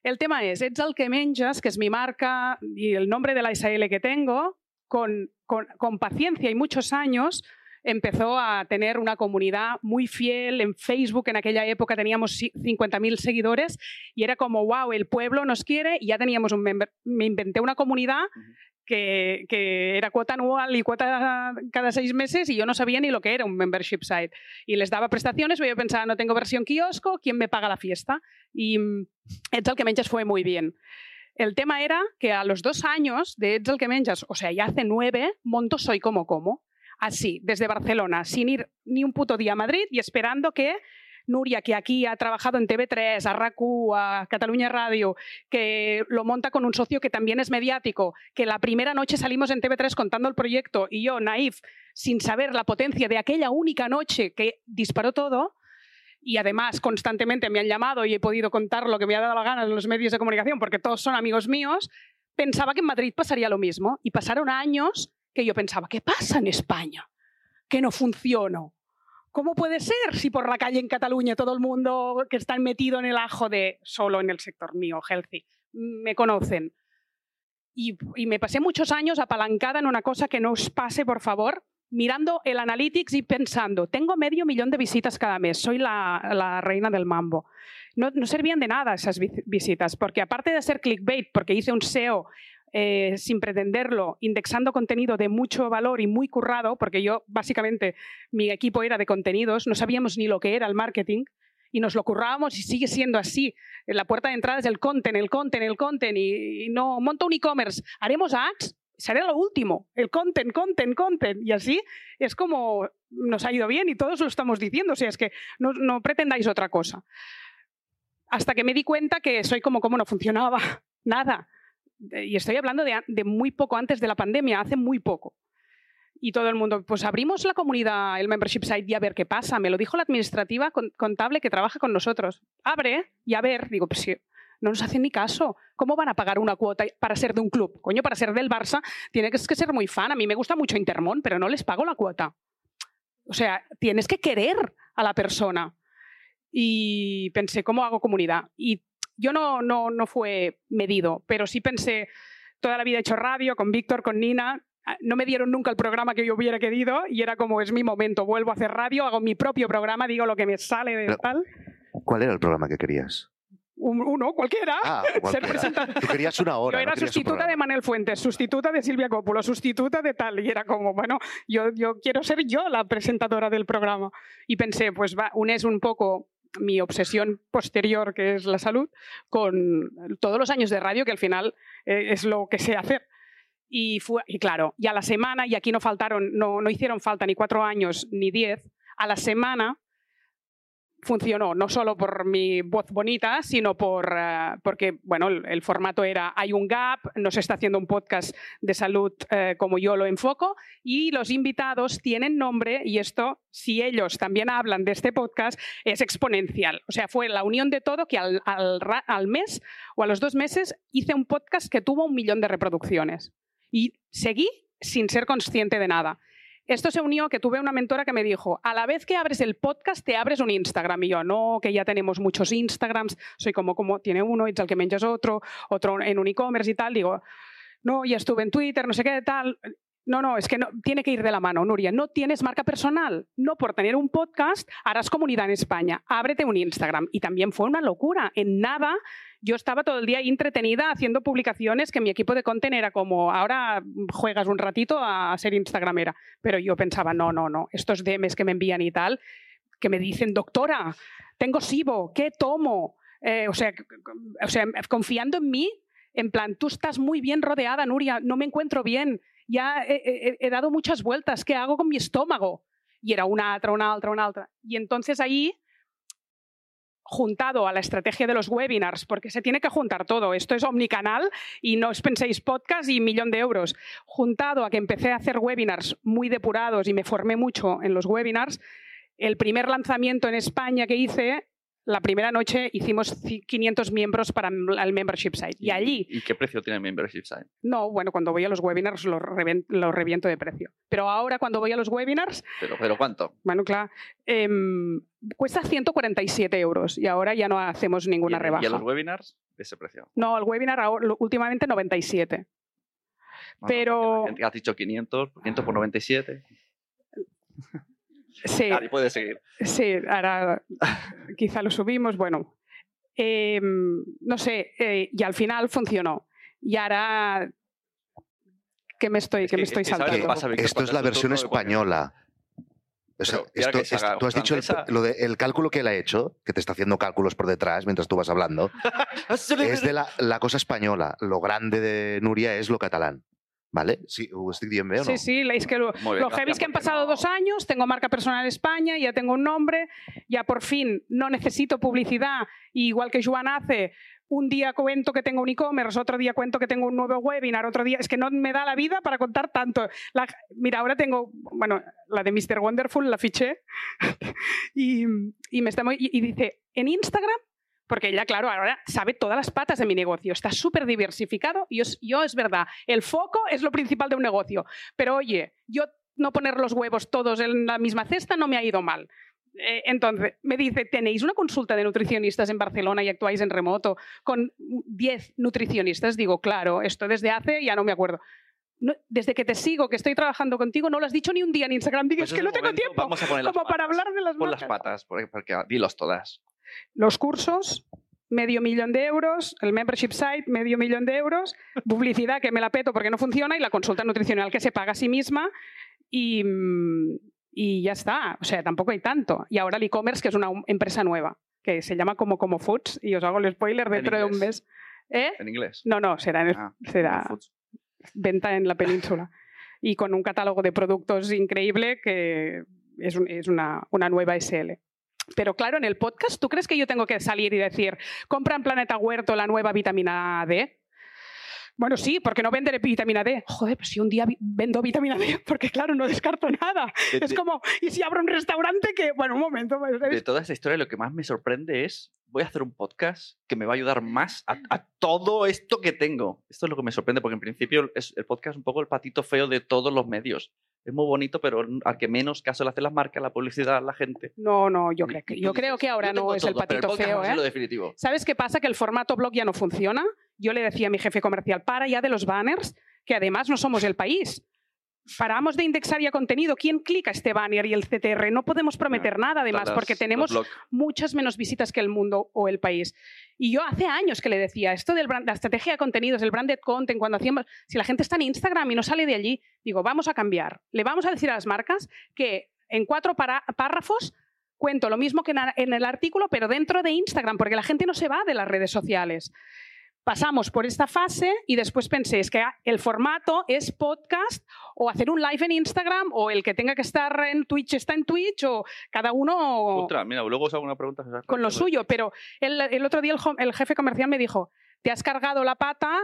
El tema es, Ets el que menjas, que es mi marca y el nombre de la SL que tengo, con, con, paciencia y muchos años empezó a tener una comunidad muy fiel en Facebook. En aquella época teníamos si- 50.000 seguidores y era como, wow, el pueblo nos quiere y ya teníamos un. Me inventé una comunidad que, era cuota anual y cuota cada seis meses y yo no sabía ni lo que era un membership site. Y les daba prestaciones, pero yo pensaba, no tengo versión kiosco, ¿quién me paga la fiesta? Y mm, Ets el que menjas fue muy bien. El tema era que a los dos años de Ets el que menjas, o sea, ya hace nueve, monto Soy Como Como. Así, desde Barcelona, sin ir ni un puto día a Madrid y esperando que Nuria, que aquí ha trabajado en TV3, a RACU, a Cataluña Radio, que lo monta con un socio que también es mediático, que la primera noche salimos en TV3 contando el proyecto y yo, naif, sin saber la potencia de aquella única noche que disparó todo, y además constantemente me han llamado y he podido contar lo que me ha dado la gana en los medios de comunicación porque todos son amigos míos, pensaba que en Madrid pasaría lo mismo. Y pasaron años que yo pensaba, ¿qué pasa en España? Que no funciono. ¿Cómo puede ser si por la calle en Cataluña todo el mundo que está metido en el ajo de solo en el sector mío, healthy, me conocen? Y, me pasé muchos años apalancada en una cosa que no os pase, por favor, mirando el analytics y pensando, tengo medio millón de visitas cada mes, soy la, reina del mambo. No, no servían de nada esas vi- visitas, porque aparte de ser clickbait, porque hice un SEO eh, sin pretenderlo, indexando contenido de mucho valor y muy currado, porque yo básicamente mi equipo era de contenidos, no sabíamos ni lo que era el marketing y nos lo currábamos y sigue siendo así. La puerta de entrada es el content, el content, el content y, y no monto un e-commerce, haremos ads, será lo último, el content, content, content y así es como nos ha ido bien y todos lo estamos diciendo, o sea, es que no, no pretendáis otra cosa. Hasta que me di cuenta que soy como cómo no funcionaba nada y estoy hablando de, muy poco antes de la pandemia, hace muy poco. Y todo el mundo, pues abrimos la comunidad, el membership site y a ver qué pasa. Me lo dijo la administrativa contable que trabaja con nosotros. Abre y a ver, digo, pues no nos hacen ni caso. ¿Cómo van a pagar una cuota para ser de un club? Coño, para ser del Barça tienes que ser muy fan. A mí me gusta mucho Intermón, pero no les pago la cuota. O sea, tienes que querer a la persona. Y pensé, ¿cómo hago comunidad? Y yo no, no, no fue medido, pero sí pensé, toda la vida he hecho radio con Víctor, con Nina, ah, no me dieron nunca el programa que yo hubiera querido y era como es mi momento, vuelvo a hacer radio, hago mi propio programa, digo lo que me sale de tal. ¿Cuál era el programa que querías? Un- Uno, cualquiera. Ah, Ser cualquiera. presentador. Tú querías una hora. Yo era no sustituta de. Manuel Fuentes, sustituta de Silvia Coppola, sustituta de tal. Y era como, bueno, yo, yo quiero ser yo la presentadora del programa. Y pensé, pues va, unes un poco mi obsesión posterior, que es la salud, con todos los años de radio, que al final eh, es lo que sé hacer. Y, fue, y claro, y a la semana, y aquí no faltaron, no, no hicieron falta ni cuatro años ni diez, a la semana funcionó, no solo por mi voz bonita, sino por, eh, porque bueno, el, formato era hay un gap, no se está haciendo un podcast de salud eh, como yo lo enfoco y los invitados tienen nombre y esto, si ellos también hablan de este podcast, es exponencial. O sea, fue la unión de todo que al, al mes o a los dos meses hice un podcast que tuvo un millón de reproducciones y seguí sin ser consciente de nada. Esto se unió que tuve una mentora que me dijo, a la vez que abres el podcast, te abres un Instagram. Y yo, no, que ya tenemos muchos Instagrams, soy como, como tiene uno, y el que menjas otro, otro en un e-commerce y tal. Digo, no, ya estuve en Twitter, no sé qué, tal. No, no, es que no, tiene que ir de la mano, Nuria. No tienes marca personal. No por tener un podcast harás comunidad en España. Ábrete un Instagram. Y también fue una locura. En nada yo estaba todo el día entretenida haciendo publicaciones que mi equipo de content era como, ahora juegas un ratito a ser Instagramera. Pero yo pensaba, no, no, no, estos DMs que me envían y tal, que me dicen, doctora, tengo SIBO, ¿qué tomo? Eh, o, sea, o sea, confiando en mí, en plan, tú estás muy bien rodeada, Nuria, no me encuentro bien, ya he, dado muchas vueltas, ¿qué hago con mi estómago? Y era una altra, una altra, una altra. Y entonces ahí juntado a la estrategia de los webinars, porque se tiene que juntar todo. Esto es omnicanal y no os penséis podcast y millón de euros. Juntado a que empecé a hacer webinars muy depurados y me formé mucho en los webinars, el primer lanzamiento en España que hice, la primera noche hicimos ci- 500 miembros para el membership site. Y allí, ¿Y qué precio tiene el membership site? no, bueno, cuando voy a los webinars lo, reven- lo reviento de precio. Pero ahora cuando voy a los webinars, ¿Pero, pero cuánto? bueno, claro, em, cuesta 147 euros y ahora ya no hacemos ninguna ¿Y, en- rebaja. ¿Y a los webinars? Ese precio. No, el webinar ahora- últimamente 97. No, Pero- Has dicho 500, 500 por 97. Sí, seguir. sí, ahora quizá lo subimos, bueno. Em, no sé, eh, y al final funcionó. Y ahora que me estoy, Es que me estoy es que ¿sabes saltando. pasa? Esto es la versión española. O sea, esto- se tú has dicho el, francesa. lo de- el cálculo que él ha hecho, que te está haciendo cálculos por detrás mientras tú vas hablando, es de la, la cosa española. Lo grande de Nuria es lo catalán. ¿Vale? Sí, ho estic dient bé o no? Sí, sí, es que lo, Muy bien, lo heavy es que han pasado no- dos años, tengo marca personal en España, ya tengo un nombre, ya por fin no necesito publicidad, y igual que Joan hace, un día cuento que tengo un e-commerce, otro día cuento que tengo un nuevo webinar, otro día, es que no me da la vida para contar tanto. La- mira, ahora tengo, bueno, la de Mr. Wonderful la fiché y, y me está muy- y- y dice, en Instagram porque ella, claro, ahora sabe todas las patas de mi negocio, está súper diversificado y yo, yo es verdad, el foco es lo principal de un negocio, pero oye, yo no poner los huevos todos en la misma cesta no me ha ido mal. Eh, entonces, me dice, ¿tenéis una consulta de nutricionistas en Barcelona y actuáis en remoto con 10 nutricionistas? Digo, claro, esto desde hace, ya no me acuerdo. No, desde que te sigo, que estoy trabajando contigo, no lo has dicho ni un día en Instagram. Digo, Pues es que no tengo momento tiempo. Vamos a poner las Como para patas. hablar de las Pon las patas, porque, porque dilos todas. Los cursos, medio millón de euros, el membership site, medio millón de euros, publicidad que me la peto porque no funciona y la consulta nutricional que se paga a sí misma y, mm, y ya está. O sea, tampoco hay tanto. Y ahora el e-commerce, que es una empresa nueva, que se llama como Como Foods, y os hago el spoiler dentro de un mes. ¿Eh? En inglés. No, no, será, en- Ah, será Foods. Venta en la península. Y con un catálogo de productos increíble que es, un- es una, una nueva SL. Pero claro, en el podcast, ¿tú crees que yo tengo que salir y decir, compra en Planeta Huerto la nueva vitamina D? Bueno, sí, porque no venderé vitamina D. Joder, pues si un día vi- vendo vitamina D, porque claro, no descarto nada. De- Es de- como, ¿y si abro un restaurante que, bueno, un momento, de ¿sabes? toda esta historia, lo que más me sorprende es, voy a hacer un podcast que me va a ayudar más a, a todo esto que tengo. Esto es lo que me sorprende, porque en principio es, el podcast es un poco el patito feo de todos los medios. Es muy bonito, pero al que menos caso le hacen las marcas, la publicidad, la gente. No, no, yo, creo que, yo creo que ahora "Yo no es el todo, patito podcast feo, ¿eh? lo definitivo. ¿Sabes qué pasa? Que el formato blog ya no funciona. Yo le decía a mi jefe comercial, para ya de los banners, que además no somos el país. Paramos de indexar ya contenido. ¿Quién clica este banner y el CTR? No podemos prometer nada además, porque tenemos muchas menos visitas que el mundo o el país. Y yo hace años que le decía, esto de la estrategia de contenidos, el branded content, cuando hacíamos, si la gente está en Instagram y no sale de allí, digo, vamos a cambiar. Le vamos a decir a las marcas que en cuatro párrafos cuento lo mismo que en el artículo, pero dentro de Instagram, porque la gente no se va de las redes sociales. Pasamos por esta fase y después pensé, es que el formato es podcast o hacer un live en Instagram o el que tenga que estar en Twitch está en Twitch o cada uno Ostras, mira, luego os hago una pregunta. Con lo suyo, pero el, el otro día el, jefe comercial me dijo, te has cargado la pata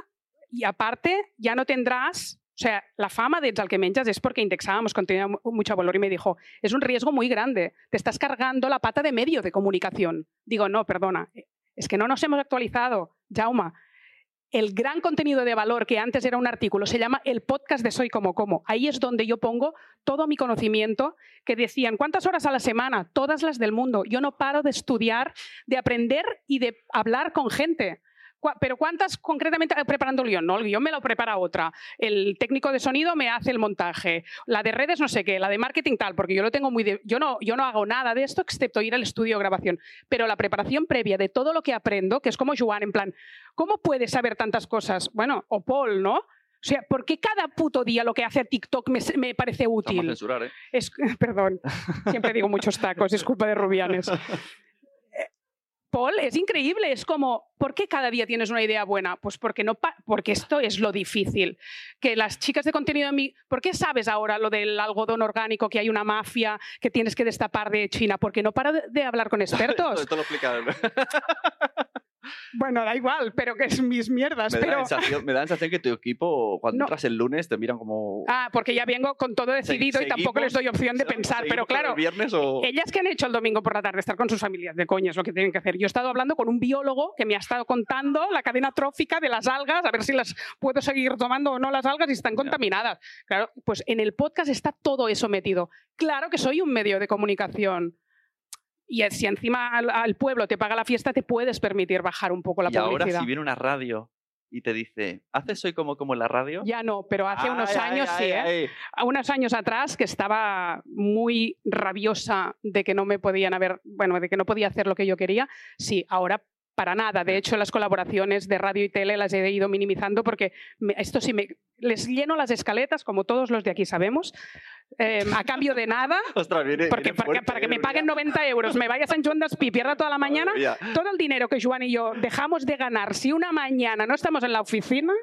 y aparte ya no tendrás, o sea, la fama de al que menjas es porque indexábamos contenido mucho valor y me dijo, es un riesgo muy grande, te estás cargando la pata de medio de comunicación. Digo, no, perdona, es que no nos hemos actualizado, Jauma. El gran contenido de valor que antes era un artículo se llama el podcast de Soy como como. Ahí es donde yo pongo todo mi conocimiento que decían, ¿cuántas horas a la semana? Todas las del mundo. Yo no paro de estudiar, de aprender y de hablar con gente. Pero ¿cuántas concretamente eh, preparando el guion? No, el guion me lo prepara otra. El técnico de sonido me hace el montaje. La de redes no sé qué, la de marketing tal, porque yo lo tengo muy... de- yo, no, yo no hago nada de esto excepto ir al estudio de grabación. Pero la preparación previa de todo lo que aprendo, que es como Joan, en plan, ¿cómo puedes saber tantas cosas? Bueno, o Paul, ¿no? O sea, ¿por qué cada puto día lo que hace TikTok me, me parece Vamos a útil? censurar, ¿eh? Es, perdón, siempre digo muchos tacos, es culpa de Rubianes. Paul, es increíble, es como, ¿por qué cada día tienes una idea buena? Pues porque, no porque esto es lo difícil. Que las chicas de contenido de mi... ¿Por qué sabes ahora lo del algodón orgánico, que hay una mafia que tienes que destapar de China? Porque no paro de, hablar con expertos. Esto lo explica. bueno, da igual, pero que es mis mierdas. me, da la pero... sensación, me da la sensación que tu equipo, cuando No. entras el lunes, te miran como. Ah, porque ya vengo con todo decidido y tampoco les doy opción de ¿seguimos- pensar. Pero con el claro, viernes o.? Ellas que han hecho el domingo por la tarde, estar con sus familias, de coña, es lo que tienen que hacer. Yo he estado hablando con un biólogo que me ha estado contando la cadena trófica de las algas, a ver si las puedo seguir tomando o no las algas y están contaminadas. Claro, pues en el podcast está todo eso metido. Claro que soy un medio de comunicación. Y si encima al, al pueblo te paga la fiesta, te puedes permitir bajar un poco la y ahora, publicidad. si viene una radio y te dice, ¿haces hoy como, como la radio? Ya no, pero hace unos Ay, ay, años ay, sí, ¿eh? ay. a unos años atrás que estaba muy rabiosa de que no me podían haber, bueno, de que no podía hacer lo que yo quería, sí, ahora para nada. De hecho, las colaboraciones de radio y tele las he ido minimizando porque me- esto sí me les lleno las escaletas, como todos los de aquí sabemos, eh, a cambio de nada. Ostras, viene- Porque, viene porque- fuerte, para que eh, me paguen 90 euros, me vaya a San Joan d'Espí, pierda toda la mañana, Madre todo el dinero que Joan y yo dejamos de ganar si una mañana no estamos en la oficina,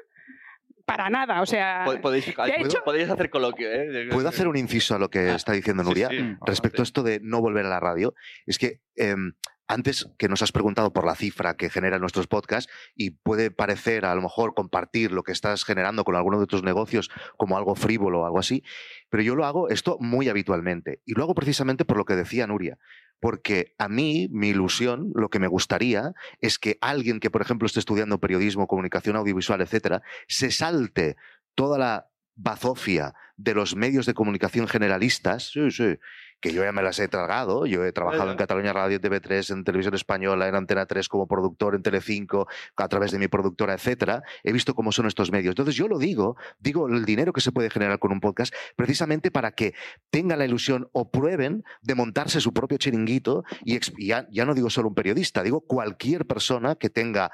para nada. O sea, Po- Podéis, hecho- podéis hacer coloquio, ¿eh? ¿Puedo hacer un inciso a lo que está diciendo Nuria? sí. Respecto a esto de no volver a la radio, es que em, antes que nos has preguntado por la cifra que generan nuestros podcasts y puede parecer a lo mejor compartir lo que estás generando con alguno de tus negocios como algo frívolo o algo así, pero yo lo hago esto muy habitualmente y lo hago precisamente por lo que decía Nuria. Porque a mí, mi ilusión, lo que me gustaría es que alguien que, por ejemplo, esté estudiando periodismo, comunicación audiovisual, etcétera, se salte toda la bazofia de los medios de comunicación generalistas sí, sí, que yo ya me las he tragado. Yo he trabajado en Cataluña Radio, TV3, en Televisión Española, en Antena 3 como productor, en Telecinco, a través de mi productora, etcétera. He visto cómo son estos medios. Entonces yo lo digo, digo el dinero que se puede generar con un podcast, precisamente para que tengan la ilusión o prueben de montarse su propio chiringuito y, ya, ya no digo solo un periodista, digo cualquier persona que tenga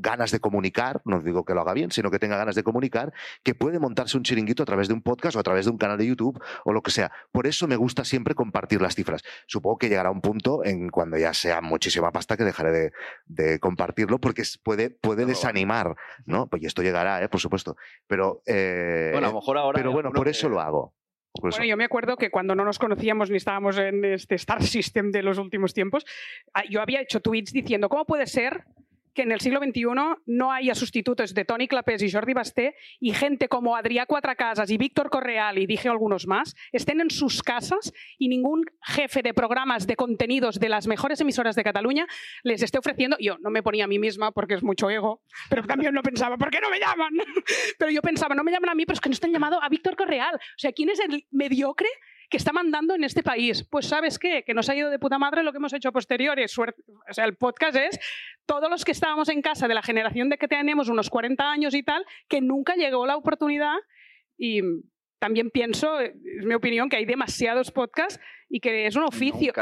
ganas de comunicar, no digo que lo haga bien, sino que tenga ganas de comunicar, que puede montarse un chiringuito a través de un podcast o a través de un canal de YouTube o lo que sea. Por eso me gusta siempre compartir las cifras. Supongo que llegará un punto en cuando ya sea muchísima pasta que dejaré de, compartirlo porque puede, puede desanimar, ¿no? Pues esto llegará, ¿eh? por supuesto. Pero, eh, bueno, a lo mejor ahora pero bueno, por eso lo hago. bueno, yo me acuerdo que cuando no nos conocíamos ni estábamos en este Star System de los últimos tiempos, ah, yo había hecho tweets diciendo, ¿cómo puede ser que en el siglo XXI no haya sustitutos de Tony Clapés y Jordi Basté y gente como Adrià Cuatracasas y Víctor Correal y dije algunos más estén en sus casas y ningún jefe de programas de contenidos de las mejores emisoras de Cataluña les esté ofreciendo. Yo no me ponía a mí misma porque es mucho ego, pero también no pensaba, ¿por qué no me llaman? Pero yo pensaba, no me llaman a mí, pero es que no están llamado a Víctor Correal. O sea, ¿quién es el mediocre que está mandando en este país. Pues sabes qué, que nos ha ido de puta madre lo que hemos hecho a posteriori. O sea, el podcast es todos los que estábamos en casa de la generación de que tenemos unos 40 años y tal, que nunca llegó la oportunidad y también pienso, es mi opinión, que hay demasiados podcasts y que es un oficio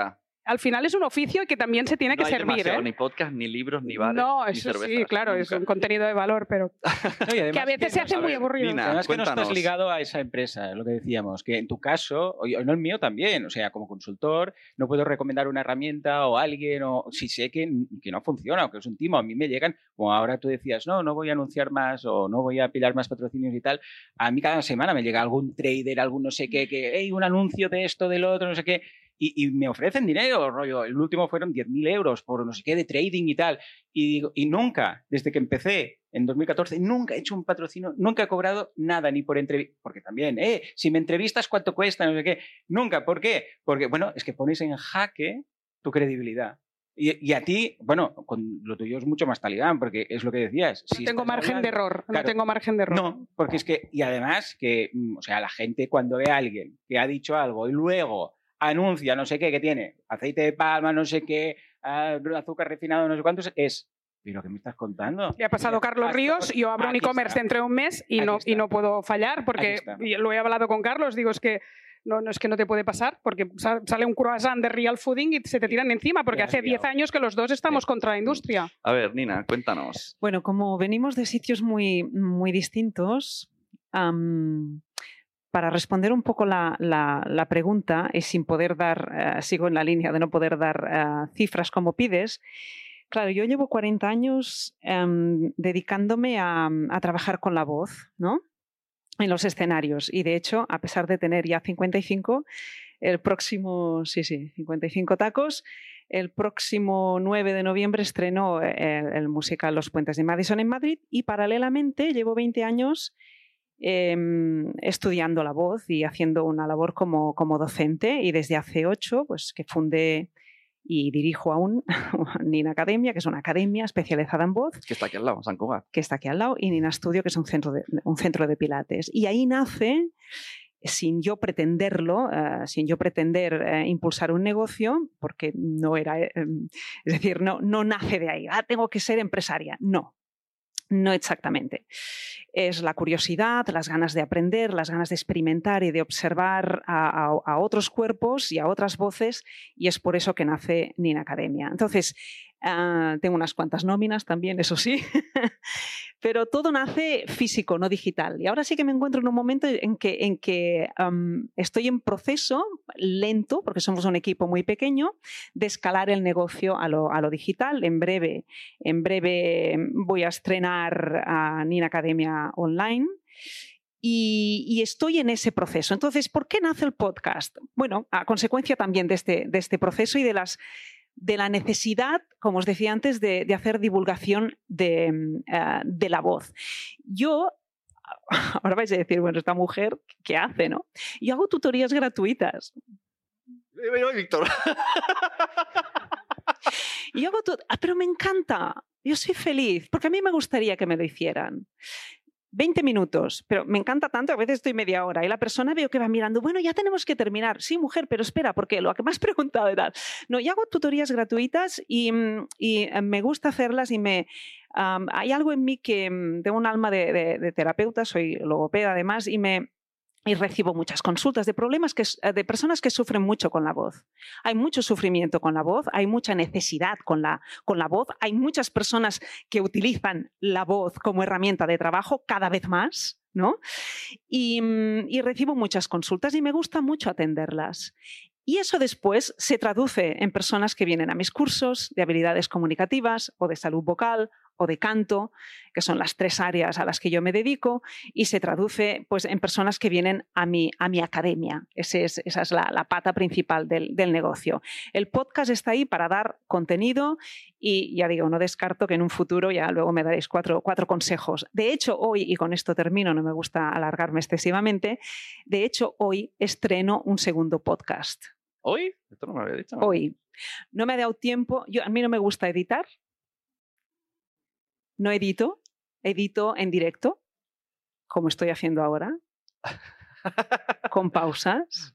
al final es un oficio que también se tiene que servir. ¿eh? Ni podcast, ni libros, ni bares. No, eso sí, claro, es un contenido de valor, pero que a veces se hace muy aburrido. además que no estás ligado a esa empresa, lo que decíamos, que en tu caso, o no el mío también, o sea, como consultor, no puedo recomendar una herramienta o alguien, o si sé que, que no funciona, o que es un timo, a mí me llegan, como ahora tú decías, no, no voy a anunciar más o no voy a pilar más patrocinios y tal, a mí cada semana me llega algún trader, algún no sé qué, que, hey, un anuncio de esto, del otro, no sé qué, y, me ofrecen dinero, rollo. El último fueron 10.000 euros por no sé qué de trading y tal. Y, y nunca, desde que empecé en 2014, nunca he hecho un patrocinio, nunca he cobrado nada ni por entrevista. Porque también, eh, si me entrevistas, ¿cuánto cuesta? No sé qué. Nunca. ¿Por qué? Porque, bueno, es que pones en jaque tu credibilidad. Y, a ti, bueno, con lo tuyo es mucho más talibán, porque es lo que decías. No tengo margen de error, no tengo margen de error. No, porque es que, y además que, mm, o sea, la gente cuando ve a alguien que ha dicho algo y luego anuncia no sé qué, que tiene aceite de palma, no sé qué, ah, azúcar refinado, no sé cuántos, es ¿Pero qué me estás contando? Le ha pasado Carlos Ríos, yo abro un e-commerce dentro de un mes y no, y no puedo fallar porque lo he hablado con Carlos, digo, es que no, no, es que no te puede pasar, porque sale un croissant de real fooding y se te tiran encima, porque hace 10 años que los dos estamos contra la industria. A ver, Nina, cuéntanos. Bueno, como venimos de sitios muy, muy distintos, para responder un poco la, pregunta y sin poder dar, eh, sigo en la línea de no poder dar eh, cifras como pides, claro, yo llevo 40 años em, dedicándome a, trabajar con la voz, ¿no? En los escenarios. Y de hecho, a pesar de tener ya 55, el próximo, sí, sí, 55 tacos, el próximo 9 de noviembre estrenó el, el musical Los Puentes de Madison en Madrid y paralelamente llevo 20 años Em, estudiando la voz y haciendo una labor como, como docente y desde hace ocho, pues que fundé y dirijo aún Nina Academia, que es una academia especializada en voz. Que está aquí al lado, San Cugat. Que está aquí al lado, y Nina Studio, que es un centro de, un centro de pilates. Y ahí nace, sin yo pretenderlo, eh, sin yo pretender eh, impulsar un negocio, porque no era, eh, em, es decir, no, no nace de ahí, ah, tengo que ser empresaria. No, no exactamente. Es la curiosidad, las ganas de aprender, las ganas de experimentar y de observar a, otros cuerpos y a otras voces, y es por eso que nace Nina Academia. Entonces, Ah, tengo unas cuantas nóminas también, eso sí, pero todo nace físico, no digital. Y ahora sí que me encuentro en un momento en que, en que estoy en proceso lento, porque somos un equipo muy pequeño, de escalar el negocio a lo, a lo digital. En breve, en breve voy a estrenar a Nina Academia Online. Y, y, estoy en ese proceso. Entonces, ¿por qué nace el podcast? Bueno, a consecuencia también de este, de este proceso y de las de la necesidad, como os decía antes, de, hacer divulgación mm, eh, de, la voz. Yo ahora vais a decir, bueno, esta mujer, ¿qué hace, no? Yo hago tutorías gratuitas. Víctor. Yo hago ah, pero me encanta. Yo soy feliz, porque a mí me gustaría que me lo hicieran. 20 minutos, pero me encanta tanto, a veces estoy media hora y la persona veo que va mirando, bueno, ya tenemos que terminar. Sí, mujer, pero espera, porque lo que me has preguntado era, no, yo hago tutorías gratuitas y, mm, y eh, me gusta hacerlas y me... hay algo en mí que mm, tengo un alma de, de- de terapeuta, soy logopeda además, y me... Y recibo muchas consultas de problemas que, eh, de personas que sufren mucho con la voz. Hay mucho sufrimiento con la voz, hay mucha necesidad con la, con la voz, hay muchas personas que utilizan la voz como herramienta de trabajo cada vez más, ¿no? Y, mm, y recibo muchas consultas y me gusta mucho atenderlas. Y eso después se traduce en personas que vienen a mis cursos de habilidades comunicativas o de salud vocal o de canto, que son las tres áreas a las que yo me dedico, y se traduce pues, en personas que vienen a mi, a mi academia. Ese es- esa es la, la pata principal del, del negocio. El podcast está ahí para dar contenido y ya digo, no descarto que en un futuro ya luego me daréis cuatro, cuatro consejos. De hecho, hoy, y con esto termino, no me gusta alargarme excesivamente, de hecho, hoy estreno un segundo podcast. ¿Hoy? Esto no me había dicho. Hoy. No me ha dado tiempo, yo, a mí no me gusta editar, no edito, edito en directo, como estoy haciendo ahora, con pausas.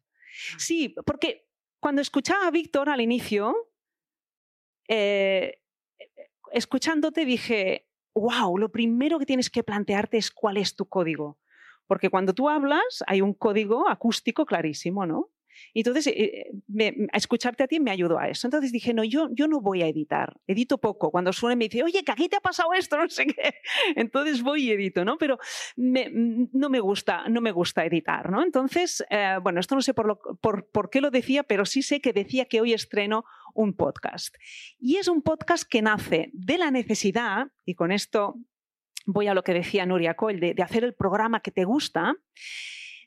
Sí, porque cuando escuchaba a Víctor al inicio, eh, escuchándote dije, wow, lo primero que tienes que plantearte es cuál es tu código. Porque cuando tú hablas hay un código acústico clarísimo, ¿no? Y entonces, eh, me- a escucharte a ti me ayudó a eso. Entonces dije, no, yo, yo no voy a editar, edito poco. Cuando suena me dice, oye, que aquí te ha pasado esto, no sé qué. Entonces voy y edito, ¿no? Pero me- no, me gusta, no me gusta editar, ¿no? Entonces, eh, bueno, esto no sé por, lo- por, por qué lo decía, pero sí sé que decía que hoy estreno un podcast. Y es un podcast que nace de la necesidad, y con esto voy a lo que decía Nuria Coll, de, de hacer el programa que te gusta,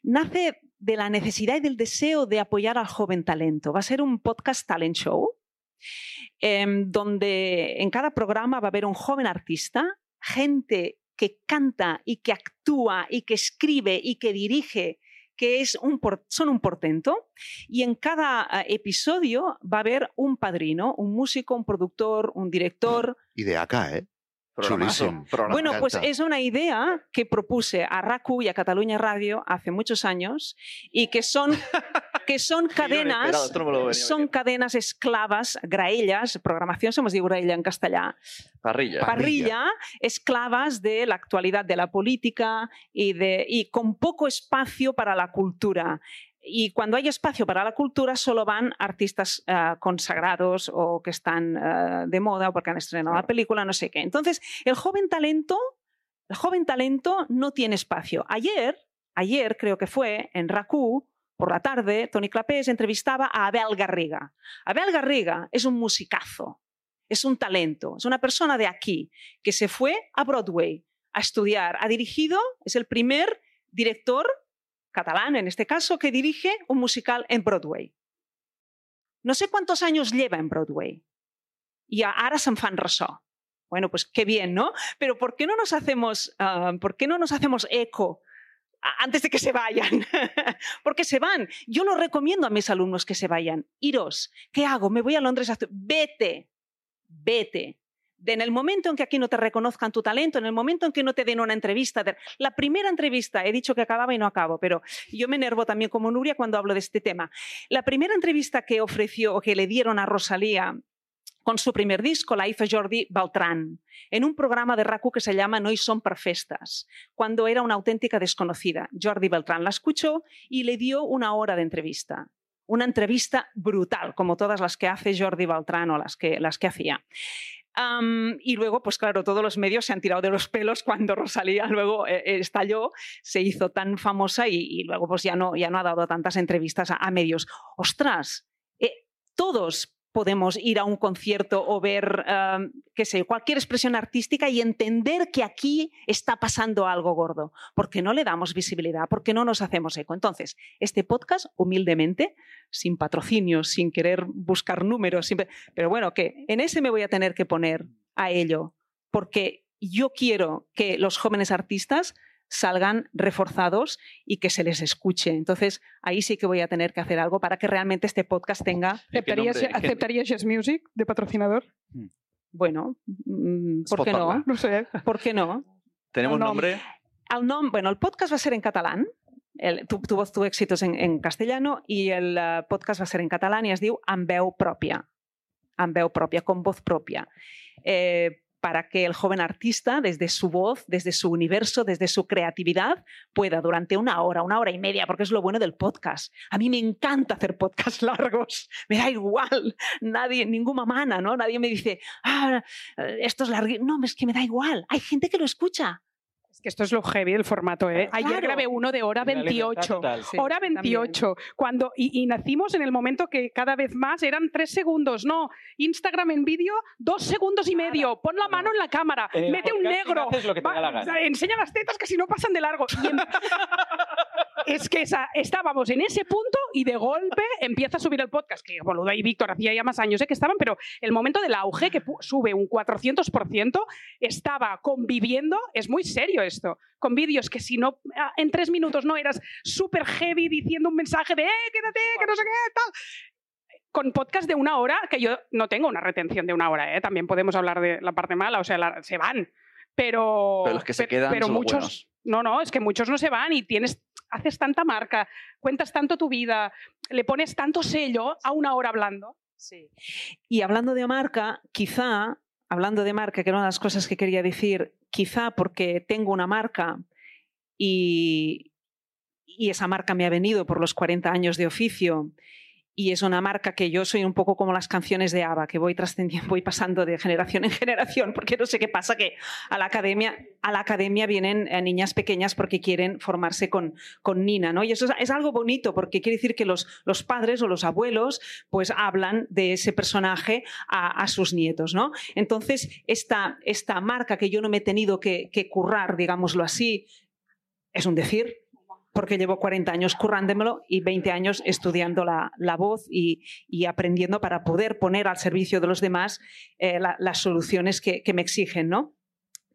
nace de la necesidad y del deseo de apoyar al joven talento. Va a ser un podcast talent show, em, donde en cada programa va a haber un joven artista, gente que canta y que actúa y que escribe y que dirige que es un son un portento y en cada eh, episodio va a haber un padrino, un músico, un productor, un director, Y de acá, ¿eh? Programazo, bueno, pues es una idea que propuse a RACU y a Cataluña Radio hace muchos años y que son, que son cadenas, no son cadenas esclavas, graellas, programación, se nos digo graella en castellà, Parrilla. parrilla, esclavas de la actualidad de la política y, de, y con poco espacio para la cultura. Y cuando hay espacio para la cultura solo van artistas eh, consagrados o que están eh, de moda o porque han estrenado la película, no sé qué. Entonces, el joven talento, el joven talento no tiene espacio. Ayer, ayer creo que fue en RACU, por la tarde, Tony Clapés entrevistaba a Abel Garriga. Abel Garriga es un musicazo, es un talento, es una persona de aquí que se fue a Broadway a estudiar, ha dirigido, es el primer director catalán, en este caso, que dirige un musical en Broadway. No sé cuántos años lleva en Broadway. Y a- ara se'n fan ressò. Bueno, pues qué bien, ¿no? Pero ¿por qué no nos hacemos, ah, ¿por qué no nos hacemos eco antes de que se vayan? Porque se van. Yo no recomiendo a mis alumnos que se vayan. Iros, ¿qué hago? Me voy a Londres a estu- Vete, vete. De en el momento en que aquí no te reconozcan tu talento, en el momento en que no te den una entrevista, la primera entrevista, he dicho que acababa y no acabo, pero yo me enervo también como Nuria cuando hablo de este tema. La primera entrevista que ofreció o que le dieron a Rosalía con su primer disco, la hizo Jordi Beltrán, en un programa de RACU que se llama No hi som per festes, cuando era una auténtica desconocida. Jordi Beltrán la escuchó y le dio una hora de entrevista. Una entrevista brutal, como todas las que hace Jordi Beltrán o las que, las que hacía. Y luego, pues claro, todos los medios se han tirado de los pelos cuando Rosalía luego eh, eh, estalló, se hizo tan famosa y, luego pues ya no, ya no ha dado tantas entrevistas a, a medios. Ostras, eh, todos podemos ir a un concierto o ver, qué sé, cualquier expresión artística y entender que aquí está pasando algo gordo. porque no le damos visibilidad? porque no nos hacemos eco? Entonces, este podcast, humildemente, sin patrocinio, sin querer buscar números, sin- pero bueno, que en ese me voy a tener que poner a ello, porque yo quiero que los jóvenes artistas salgan reforzados y que se les escuche. Entonces, ahí sí que voy a tener que hacer algo para que realmente este podcast tenga, ¿Qué ¿Aceptarías, ¿aceptarías Music de patrocinador? bueno, mm, ¿por qué no? Sé. ¿Por qué no? ¿Tenemos No, nombre? El nom, bueno, el podcast va a ser en catalán, el, tu, tuvo, tuvo éxitos en, en castellano y el uh, podcast va a ser en catalán y es diu amb veu pròpia, amb veu pròpia, con voz propia. Eh, para que el joven artista, desde su voz, desde su universo, desde su creatividad, pueda durante una hora, una hora y media, porque es lo bueno del podcast. A mí me encanta hacer podcasts largos, me da igual, nadie, ninguna mana, ¿no? Nadie me dice, ah, esto es largo. No, es que me da igual, hay gente que lo escucha. Es que esto es lo heavy del formato, ¿eh? Ayer Claro. grabé uno de hora Una libertad 28. total. Sí, hora 28. Cuando, y, y nacimos en el momento que cada vez más eran tres segundos. No, Instagram en vídeo, dos segundos y medio. Pon la mano en la cámara, En el mete un podcast negro. haces lo que te va- da la gana. Enseña las tetas que si no pasan de largo. Y em- es que esa- estábamos en ese punto y de golpe empieza a subir el podcast. Que boludo y Víctor hacía ya más años ¿eh? que estaban, pero el momento del auge que sube un 400%, estaba conviviendo, es muy serio esto, con vídeos que si no en tres minutos no eras súper heavy diciendo un mensaje de eh, quédate, que no sé qué, tal. Con podcast de una hora, que yo no tengo una retención de una hora, ¿eh? también podemos hablar de la parte mala, o sea, la- se van. Pero, Pero los que se quedan pero son muchos, buenos. no, no, es que muchos no se van y tienes, haces tanta marca, cuentas tanto tu vida, le pones tanto sello a una hora hablando. Sí. Y hablando de marca, quizá, hablando de marca, que era una de las cosas que quería decir, quizá porque tengo una marca y, y esa marca me ha venido por los 40 años de oficio y es una marca que yo soy un poco como las canciones de ABBA, que voy trascendiendo, voy pasando de generación en generación, porque no sé qué pasa, que a la academia, a la academia vienen eh, niñas pequeñas porque quieren formarse con, con Nina, ¿no? Y eso es, algo bonito, porque quiere decir que los, los padres o los abuelos pues hablan de ese personaje a, a sus nietos, ¿no? Entonces, esta, esta marca que yo no me he tenido que, que currar, digámoslo así, es un decir, porque llevo 40 años currándomelo y 20 años estudiando la, la voz y, y aprendiendo para poder poner al servicio de los demás eh, la- las soluciones que, que me exigen, ¿no?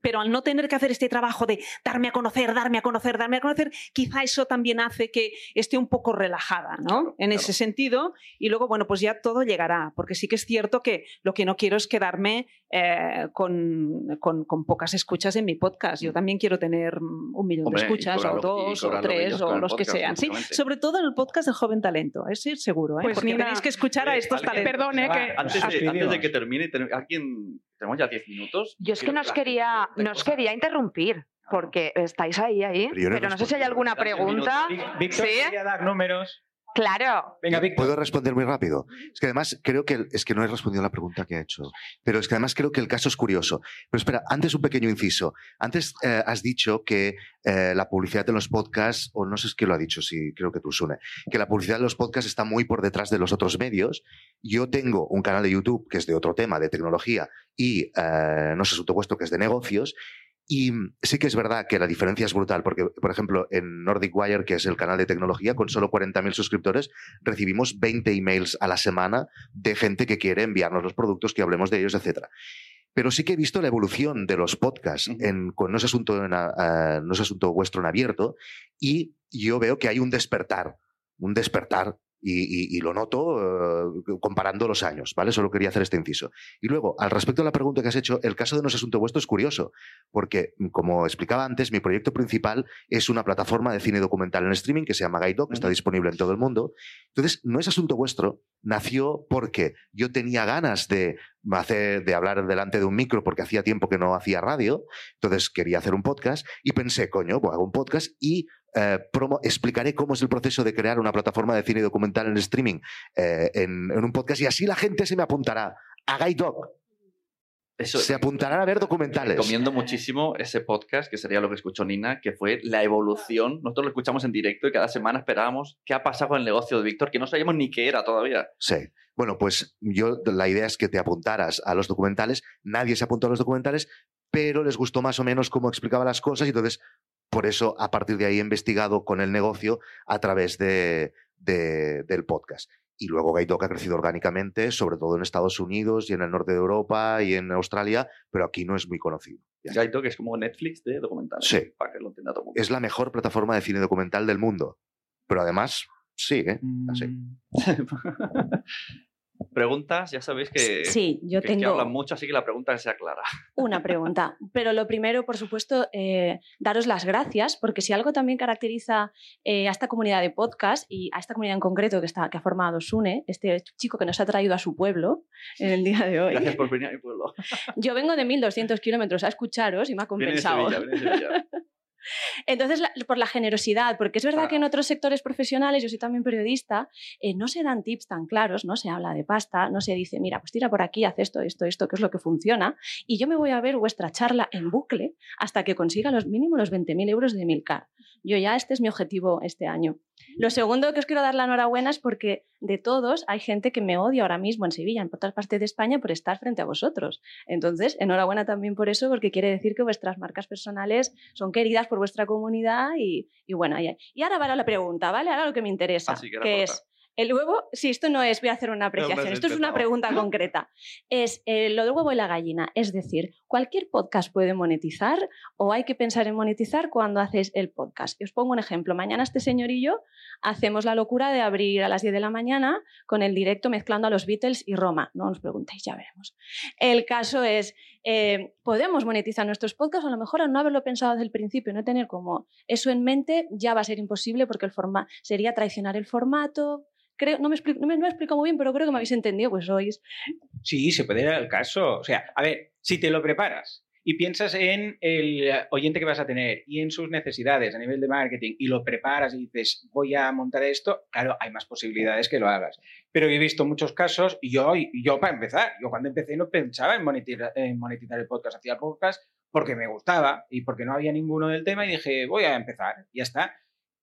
Pero al no tener que hacer este trabajo de darme a conocer, darme a conocer, darme a conocer, quizá eso también hace que esté un poco relajada, ¿no? en ese sentido. Y luego, bueno, pues ya todo llegará, porque sí que es cierto que lo que no quiero es quedarme eh, con, con- con pocas escuchas en mi podcast. Yo también quiero tener mm, un millón Hombre, de escuchas, cobrar o dos, o tres, o los que sean. Sí, sobre todo en el podcast del joven talento, eso es seguro, ¿eh? Pues porque Nina, tenéis que escuchar a eh, estos talentos. Perdón, ¿eh? Que Antes de, antes de que termine, alguien, tenemos ya 10 minutos. Yo es que Quiero no os la gente quería, pregunte no os cosas. quería interrumpir, porque estáis ahí, ahí, Pero no pero no sé si hay alguna pregunta. Víctor Sí. quería dar números. Claro, Venga, Víctor. ¿Puedo responder muy rápido? Es que además creo que es que no he respondido a la pregunta que ha hecho, pero es que además creo que el caso es curioso. Pero espera, antes un pequeño inciso. Antes eh, has dicho que eh, la publicidad en los podcasts, o no sé si lo ha dicho, sí, creo que tú Sune, que la publicidad en los podcasts está muy por detrás de los otros medios. Yo tengo un canal de YouTube que es de otro tema, de tecnología, y eh, no sé asunto vuestro, que es de negocios. Y sí que es verdad que la diferencia es brutal, porque, por ejemplo, en Nordic Wire, que es el canal de tecnología, con solo 40.000 suscriptores, recibimos 20 emails a la semana de gente que quiere enviarnos los productos, que hablemos de ellos, etc. Pero sí que he visto la evolución de los podcasts en, con no es, asunto en, a- no es asunto vuestro en abierto y yo veo que hay un despertar, un despertar y, y- y lo noto eh, comparando los años, ¿vale? Solo quería hacer este inciso. Y luego, al respecto a la pregunta que has hecho, el caso de No es asunto vuestro es curioso, porque, como explicaba antes, mi proyecto principal es una plataforma de cine documental en streaming que se llama Guide Doc, que está disponible en todo el mundo. Entonces, No es asunto vuestro nació porque yo tenía ganas de hacer, de hablar delante de un micro porque hacía tiempo que no hacía radio, entonces quería hacer un podcast y pensé, coño, pues hago un podcast y eh, promo- explicaré cómo es el proceso de crear una plataforma de cine documental en streaming eh, en, en un podcast y así la gente se me apuntará a Guide Dog. Eso, Se apuntarán a ver documentales. Recomiendo muchísimo ese podcast, que sería lo que escuchó Nina, que fue la evolución. Nosotros lo escuchamos en directo y cada semana esperábamos qué ha pasado con el negocio de Víctor, que no sabíamos ni qué era todavía. Sí. Bueno, pues yo la idea es que te apuntaras a los documentales. Nadie se apuntó a los documentales, pero les gustó más o menos cómo explicaba las cosas y entonces por eso a partir de ahí he investigado con el negocio a través de, de- del podcast. Y luego Gaidoc ha crecido orgánicamente, sobre todo en Estados Unidos y en el norte de Europa y en Australia, pero aquí no es muy conocido. Ya. Gaito, que es como Netflix de documentales. Sí. Para que lo entienda todo el mundo. Es la mejor plataforma de cine documental del mundo. Pero además, sí, ¿eh? Así. Preguntas, ya sabéis que, Sí, yo que, que tengo hablan mucho, así que la pregunta que sea clara. una pregunta. Pero lo primero, por supuesto, eh, daros las gracias, porque si algo también caracteriza eh, a esta comunidad de podcast y a esta comunidad en concreto que, está, que ha formado Sune, este chico que nos ha traído a su pueblo en el día de hoy. Gracias por venir a mi pueblo. Yo vengo de 1200 kilómetros a escucharos y me ha Viene de compensado. Sevilla, viene de Sevilla. Entonces, la- por la generosidad, porque es verdad que en otros sectores profesionales, yo soy también periodista, eh, no se dan tips tan claros, no se habla de pasta, no se dice, mira, pues tira por aquí, haz esto, esto, esto, que es lo que funciona, y yo me voy a ver vuestra charla en bucle hasta que consiga los mínimo los 20.000 euros de Milcar. Yo ya, este es mi objetivo este año. Lo segundo que os quiero dar la enhorabuena es porque de todos hay gente que me odia ahora mismo en Sevilla, en otras partes de España, por estar frente a vosotros. Entonces, enhorabuena también por eso, porque quiere decir que vuestras marcas personales son queridas por vuestra comunidad y, y bueno, ahí- y ahora va la pregunta, ¿vale? Ahora lo que me interesa, Así que es el huevo, sí, esto no es, voy a hacer una apreciación, esto es una pregunta concreta. Es eh, lo del huevo y la gallina, es decir, ¿cualquier podcast puede monetizar o hay que pensar en monetizar cuando haces el podcast? Y os pongo un ejemplo, mañana este señor y yo hacemos la locura de abrir a las 10 de la mañana con el directo mezclando a los Beatles y Roma, no os preguntéis, ya veremos. El caso es, eh, ¿podemos monetizar nuestros podcasts? O a lo mejor al no haberlo pensado desde el principio, no tener como eso en mente, ya va a ser imposible porque el forma sería traicionar el formato. No, me explico, no, me, no me explico muy bien, pero creo que me habéis entendido, pues sois. Sí, se puede dar el caso. O sea, a ver, si te lo preparas y piensas en el oyente que vas a tener y en sus necesidades a nivel de marketing y lo preparas y dices, voy a montar esto, claro, hay más posibilidades que lo hagas. Pero he visto muchos casos y yo, yo para empezar, yo cuando empecé no pensaba en monetizar, en monetizar el podcast, hacía podcast porque me gustaba y porque no había ninguno del tema y dije, voy a empezar, ya está.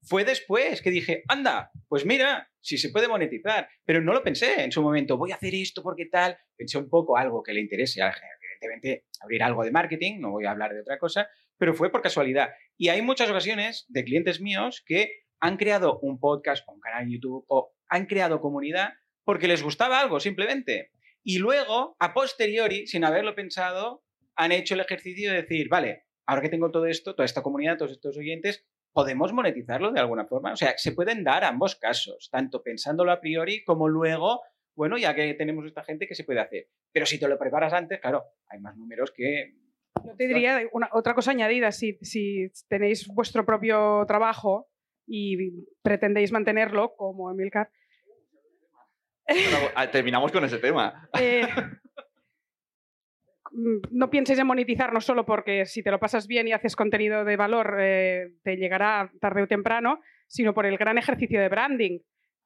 Fue después que dije, anda, pues mira, si se puede monetizar, pero no lo pensé en su momento, voy a hacer esto porque tal, pensé un poco algo que le interese evidentemente abrir algo de marketing, no voy a hablar de otra cosa, pero fue por casualidad. Y hay muchas ocasiones de clientes míos que han creado un podcast o un canal en YouTube o han creado comunidad porque les gustaba algo simplemente. Y luego, a posteriori, sin haberlo pensado, han hecho el ejercicio de decir, vale, ahora que tengo todo esto, toda esta comunidad, todos estos oyentes, podemos monetizarlo de alguna forma. O sea, se pueden dar ambos casos, tanto pensándolo a priori como luego, bueno, ya que tenemos esta gente, ¿qué se puede hacer? Pero si te lo preparas antes, claro, hay más números que... Yo te diría una, otra cosa añadida, si, si tenéis vuestro propio trabajo y pretendéis mantenerlo, como Emilcar, Bueno, terminamos con ese tema. eh, no pienses en monetizar no solo porque si te lo pasas bien y haces contenido de valor eh, te llegará tarde o temprano, sino por el gran ejercicio de branding.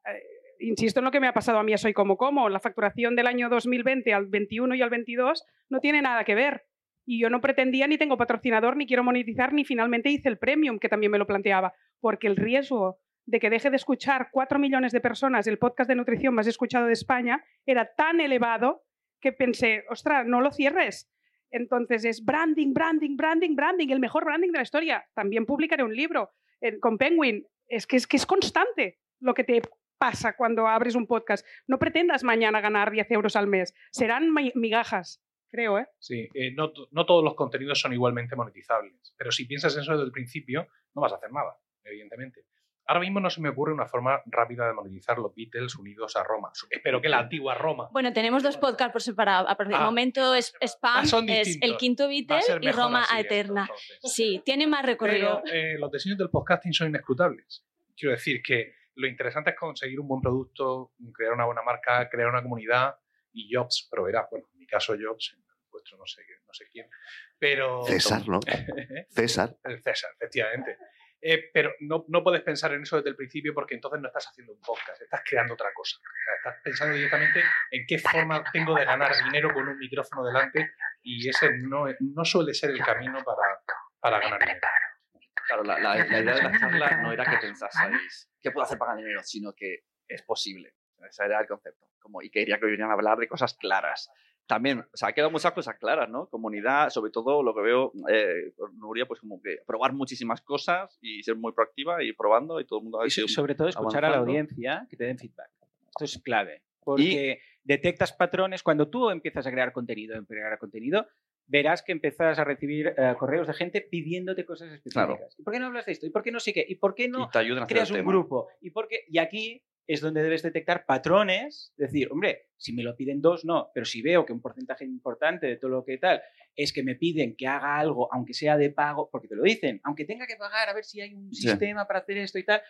Eh, insisto en lo que me ha pasado a mí a Soy Como Como. La facturación del año 2020 al 21 y al 22 no tiene nada que ver. Y yo no pretendía ni tengo patrocinador, ni quiero monetizar, ni finalmente hice el premium, que también me lo planteaba, porque el riesgo de que deje de escuchar 4 millones de personas el podcast de nutrición más escuchado de España era tan elevado que pensé, ostras, no lo cierres. Entonces es branding, branding, branding, branding, el mejor branding de la historia. También publicaré un libro eh, con Penguin. Es que, es que es constante lo que te pasa cuando abres un podcast. No pretendas mañana ganar 10 euros al mes. Serán mi- migajas, creo, ¿eh? Sí, eh, no, no todos los contenidos son igualmente monetizables, pero si piensas eso desde el principio, no vas a hacer nada, evidentemente. Ahora mismo no se me ocurre una forma rápida de monetizar los Beatles unidos a Roma. Espero que la antigua Roma. Bueno, tenemos dos podcasts por separado. A partir Ah. del momento es spam, Ah, son es el quinto Va a Beatle ser y Roma así a esto, Eterna. entonces. Sí, tiene más recorrido. Pero eh, los diseños del podcasting son inescrutables. Quiero decir que lo interesante es conseguir un buen producto, crear una buena marca, crear una comunidad y Jobs proveerá. Bueno, en mi caso Jobs, en el vuestro no sé, no sé quién. Pero... César, ¿no? César. El César, efectivamente. Eh, pero no, no puedes pensar en eso desde el principio porque entonces no estás haciendo un podcast, estás creando otra cosa. O sea, estás pensando directamente en qué forma tengo de ganar dinero con un micrófono delante y ese no, no suele ser el camino para, para ganar dinero. Claro, la, la- la idea de la charla no era que pensaseis qué puedo hacer para ganar dinero, sino que es posible. Ese era el concepto. Como, y quería que vinieran a hablar de cosas claras. También, o sea, ha quedado muchas cosas claras, ¿no? Comunidad, sobre todo lo que veo eh, con Nuria, pues como que probar muchísimas cosas y ser muy proactiva y probando y todo el mundo ha Y sobre todo escuchar a la avanzando. audiencia que te den feedback. Esto es clave. Porque detectas patrones. Cuando tú empiezas a crear contenido, a crear contenido, verás que empiezas a recibir eh, correos de gente pidiéndote cosas específicas. Claro. ¿Y por qué no hablas de esto? ¿Y por qué no sé qué? ¿Y por qué no Y creas un tema. grupo? ¿Y, por qué? y aquí es donde debes detectar patrones, decir, hombre, si me lo piden dos, no, pero si veo que un porcentaje importante de todo lo que tal es que me piden que haga algo, aunque sea de pago, porque te lo dicen, aunque tenga que pagar a ver si hay un Sí. sistema para hacer esto y tal,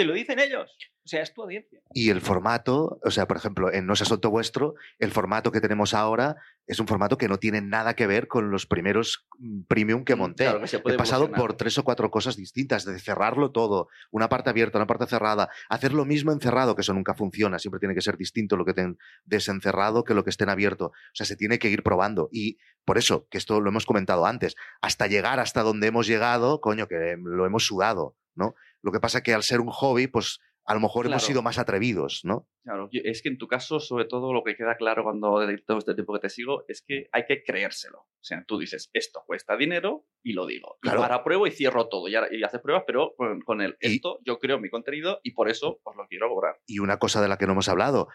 te lo dicen ellos. O sea, es tu audiencia. Y el formato, o sea, por ejemplo, en No es asunto vuestro, el formato que tenemos ahora es un formato que no tiene nada que ver con los primeros mm, premium que monté. Claro, que He pasado por tres o cuatro cosas distintas, de cerrarlo todo, una parte abierta, una parte cerrada, hacer lo mismo encerrado, que eso nunca funciona, siempre tiene que ser distinto lo que ten desencerrado que lo que esté en abierto. O sea, se tiene que ir probando. Y por eso, que esto lo hemos comentado antes, hasta llegar hasta donde hemos llegado, coño, que lo hemos sudado, ¿no? Lo que pasa que al ser un hobby, pues a lo mejor hemos sido más atrevidos, ¿no? Claro, es que en tu caso, sobre todo, lo que queda claro cuando de todo este tiempo que te sigo es que hay que creérselo. O sea, tú dices, esto cuesta dinero y lo digo. Y Claro. ahora pruebo y cierro todo. Y, ahora- y haces pruebas, pero con, con el Y- esto yo creo mi contenido y por eso os lo quiero cobrar. Y una cosa de la que no hemos hablado,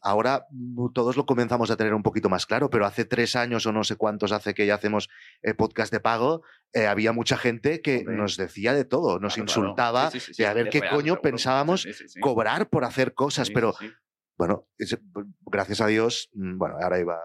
ahora todos lo comenzamos a tener un poquito más claro, pero hace tres años o no sé cuántos hace que ya hacemos eh, podcast de pago, eh, había mucha gente que Hombre. nos decía de todo, nos Claro, insultaba Sí, sí, sí, sí, de a ver qué real, coño pensábamos cobrar por hacer cosas, pero. Bueno, gracias a Dios, mm, bueno, ahora iba, a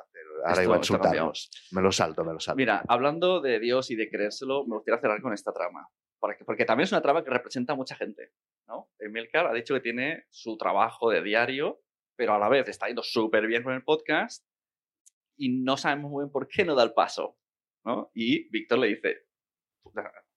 ahora Esto- iba a insultarnos. Me lo salto, me lo salto. Mira, hablando de Dios y de creérselo, me gustaría cerrar con esta trama. Porque, porque también es una trama que representa a mucha gente. ¿no? Emilcar ha dicho que tiene su trabajo de diario, pero a la vez está yendo súper bien con el podcast y no sabemos muy bien por qué no da el paso. ¿no? Y Víctor le dice,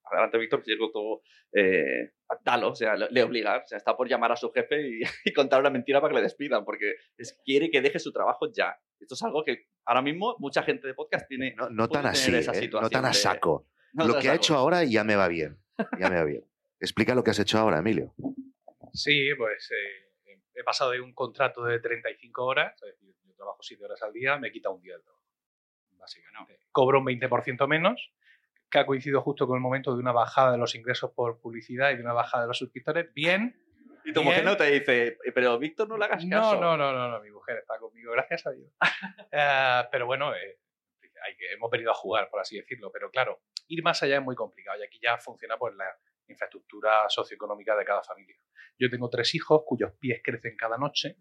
adelante Víctor, que todo, eh, dalo, o sea, le, le obliga, o sea, está por llamar a su jefe y, y contar una mentira para que le despidan, porque es, quiere que deje su trabajo ya. Esto es algo que ahora mismo mucha gente de podcast tiene... No, tan así, esa ¿eh? no tan a de- saco. no lo que ha hecho ahora ya me va bien. Ya me va bien. Explica lo que has hecho ahora, Emilio. Sí, pues eh, he pasado de un contrato de 35 horas, es decir, yo trabajo 7 horas al día, me quita un día de trabajo. Básicamente. Cobro un 20% menos, que ha coincidido justo con el momento de una bajada de los ingresos por publicidad y de una bajada de los suscriptores. Bien. Y tu bien. mujer no te dice, "Eh, pero Víctor, no le hagas No, caso. no, no, no, no, mi mujer está conmigo, gracias a Dios. Eh, pero bueno, eh, hay que, hemos venido a jugar, por así decirlo. Pero claro, ir más allá es muy complicado y aquí ya funciona pues la infraestructura socioeconómica de cada familia. Yo tengo tres hijos cuyos pies crecen cada noche.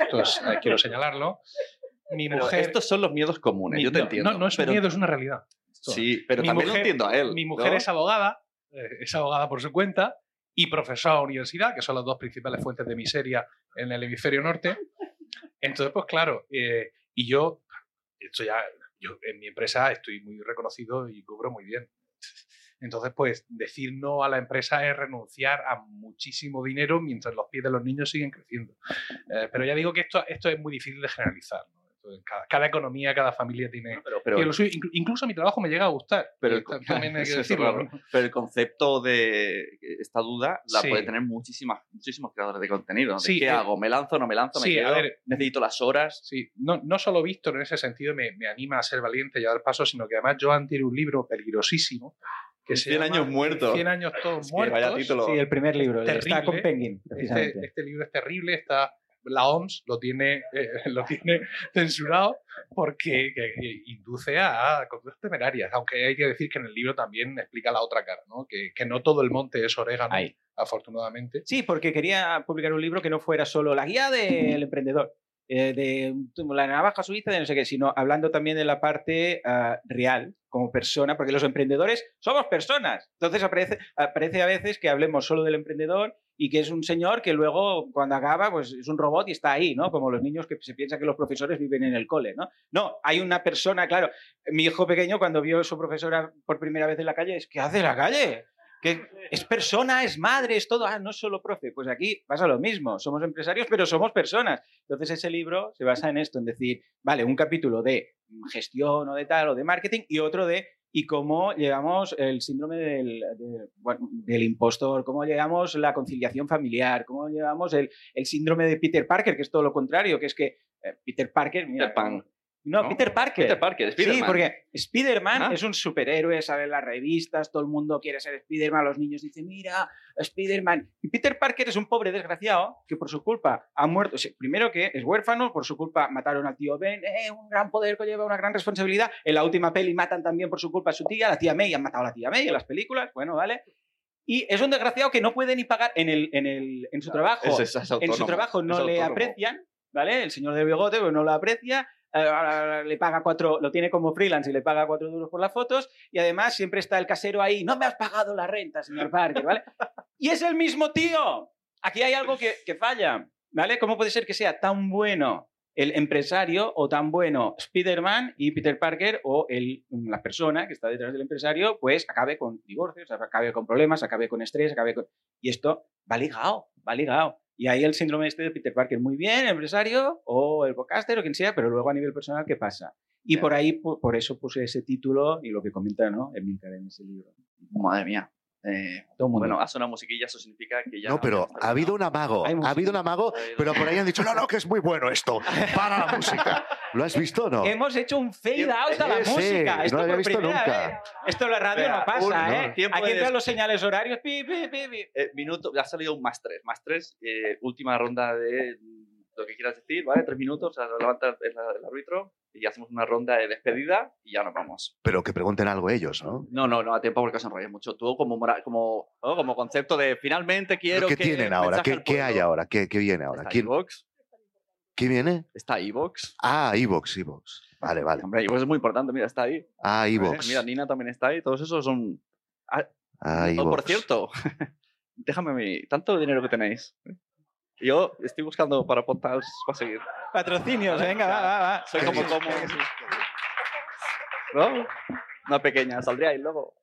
Esto es, eh, quiero señalarlo. Mi mujer. estos son los miedos comunes, mi- yo te no, entiendo. No, no es un pero- miedo, es una realidad. Sí, pero Mi también lo mujer- entiendo a él. Mi mujer ¿no? es abogada, eh, es abogada por su cuenta y profesora de universidad, que son las dos principales fuentes de miseria en el hemisferio norte. Entonces, pues claro, eh, y yo, esto ya, yo en mi empresa estoy muy reconocido y cobro muy bien. Entonces, pues decir no a la empresa es renunciar a muchísimo dinero mientras los pies de los niños siguen creciendo. Eh, pero ya digo que esto, esto es muy difícil de generalizar. ¿no? Cada, cada economía, cada familia tiene... Pero, pero- tiene lo suyo. Inclu- incluso mi trabajo me llega a gustar. pero Eh, el, ta- también hay que decirlo. raro. ¿no? Pero el concepto de esta duda la Sí. puede tener muchísimas, muchísimos creadores de contenido. De Sí, ¿Qué eh, hago? ¿Me lanzo? ¿No me lanzo? ¿Me sí, a quedo? ver, ¿Necesito las horas? Sí, no, no solo Víctor en ese sentido me, me anima a ser valiente y a dar pasos, sino que además Joan tiene un libro peligrosísimo que se 100 llama años muertos. 100 años todos Es que vaya muertos. título. Sí, el primer libro, Terrible. está con Penguin, Este, precisamente. este libro es terrible, está la OMS lo tiene, eh, lo tiene censurado porque que- que induce a, a conductas temerarias, aunque hay que decir que en el libro también explica la otra cara, ¿no? Que, que no todo el monte es orégano, Ahí. afortunadamente. Sí, porque quería publicar un libro que no fuera solo la guía del emprendedor, eh, de la navaja suiza, de no sé qué, sino hablando también de la parte ah, real como persona, porque los emprendedores somos personas. Entonces aparece, aparece a veces que hablemos solo del emprendedor y que es un señor que luego cuando acaba pues es un robot y está ahí, ¿no? Como los niños que se piensan que los profesores viven en el cole, ¿no? No, hay una persona, claro, mi hijo pequeño cuando vio a su profesora por primera vez en la calle, es ¿qué hace en la calle? Es persona, es madre, es todo, ah, no es solo profe. Pues aquí pasa lo mismo, somos empresarios, pero somos personas. Entonces ese libro se basa en esto, en decir, vale, un capítulo de gestión o de tal, o de marketing, y otro de y cómo llevamos el síndrome del, del impostor, cómo llevamos la conciliación familiar, cómo llevamos el, el síndrome de Peter Parker, que es todo lo contrario, que es que eh, Peter Parker, mira, Pan. No, ¿no? Peter Parker. Peter Parker, Sí, Spiderman. porque Spider-Man Ah. es un superhéroe, sale en las revistas, todo el mundo quiere ser Spider-Man, los niños dicen, mira, Spider-Man. Y Peter Parker es un pobre desgraciado que por su culpa ha muerto. O sea, primero que es huérfano, por su culpa mataron al tío Ben, eh, un gran poder conlleva una gran responsabilidad. En la última peli matan también por su culpa a su tía, la tía May, han matado a la tía May en las películas, bueno, vale. Y es un desgraciado que no puede ni pagar en, el, en, el, en su trabajo. Es- es- es en su trabajo no le aprecian, ¿vale? El señor de bigote pues, no lo aprecia, eh, le paga cuatro, lo tiene como freelance y le paga cuatro duros por las fotos, y además siempre está el casero ahí, no me has pagado la renta, señor Parker, ¿vale? y es el mismo tío. Aquí hay algo que, que falla, ¿vale? ¿Cómo puede ser que sea tan bueno el empresario o tan bueno Spider-Man y Peter Parker o el, la persona que está detrás del empresario, pues acabe con divorcios, acabe con problemas, acabe con estrés, acabe con... Y esto va ligado, va ligado. Y ahí el síndrome este de Peter Parker, muy bien, el empresario o el podcaster o quien sea, pero luego a nivel personal, ¿qué pasa? Y por ahí, por, por eso puse ese título y lo que comenta, ¿no? Emilcar en ese libro. Madre mía. Eh, Todo mundo. bueno, ha sonado musiquilla, eso significa que ya. No, pero ha habido un amago, ha habido un amago, pero por ahí han dicho, no, no, que es muy bueno esto, para la música. ¿Lo has visto o no? Hemos hecho un fade out a la Sí, música. no Esto lo había visto nunca. vez. Esto en la radio Espera, no pasa, un- ¿eh? no, Aquí entran los señales horarios. pi, pi, pi, pi. Eh, minuto, ha salido un más tres. Más tres, eh, última ronda de lo que quieras decir, ¿vale? Tres minutos, o sea, levanta el, el árbitro y hacemos una ronda de despedida y ya nos vamos. Pero que pregunten algo ellos, ¿no? No, no, no da tiempo porque os enrolláis mucho. Tú como, como, ¿no? como concepto de finalmente quiero ¿Qué que tienen ahora? ¿Qué, qué hay ahora? ¿Qué, qué viene ahora? ¿Quién, ¿Qué viene? está iVox. Ah, Evox, Evox. Vale, vale. Hombre, iVox es muy importante, mira, está ahí. Ah, ¿Eh? Evox. Mira, Nina también está ahí, todos esos son... Ah, Ah, oh, por cierto, déjame mi... Tanto dinero que tenéis. Yo estoy buscando para Podtals para seguir. Patrocinios, venga, va, va, va. Soy como, como... ¿No? Una pequeña, saldríais luego.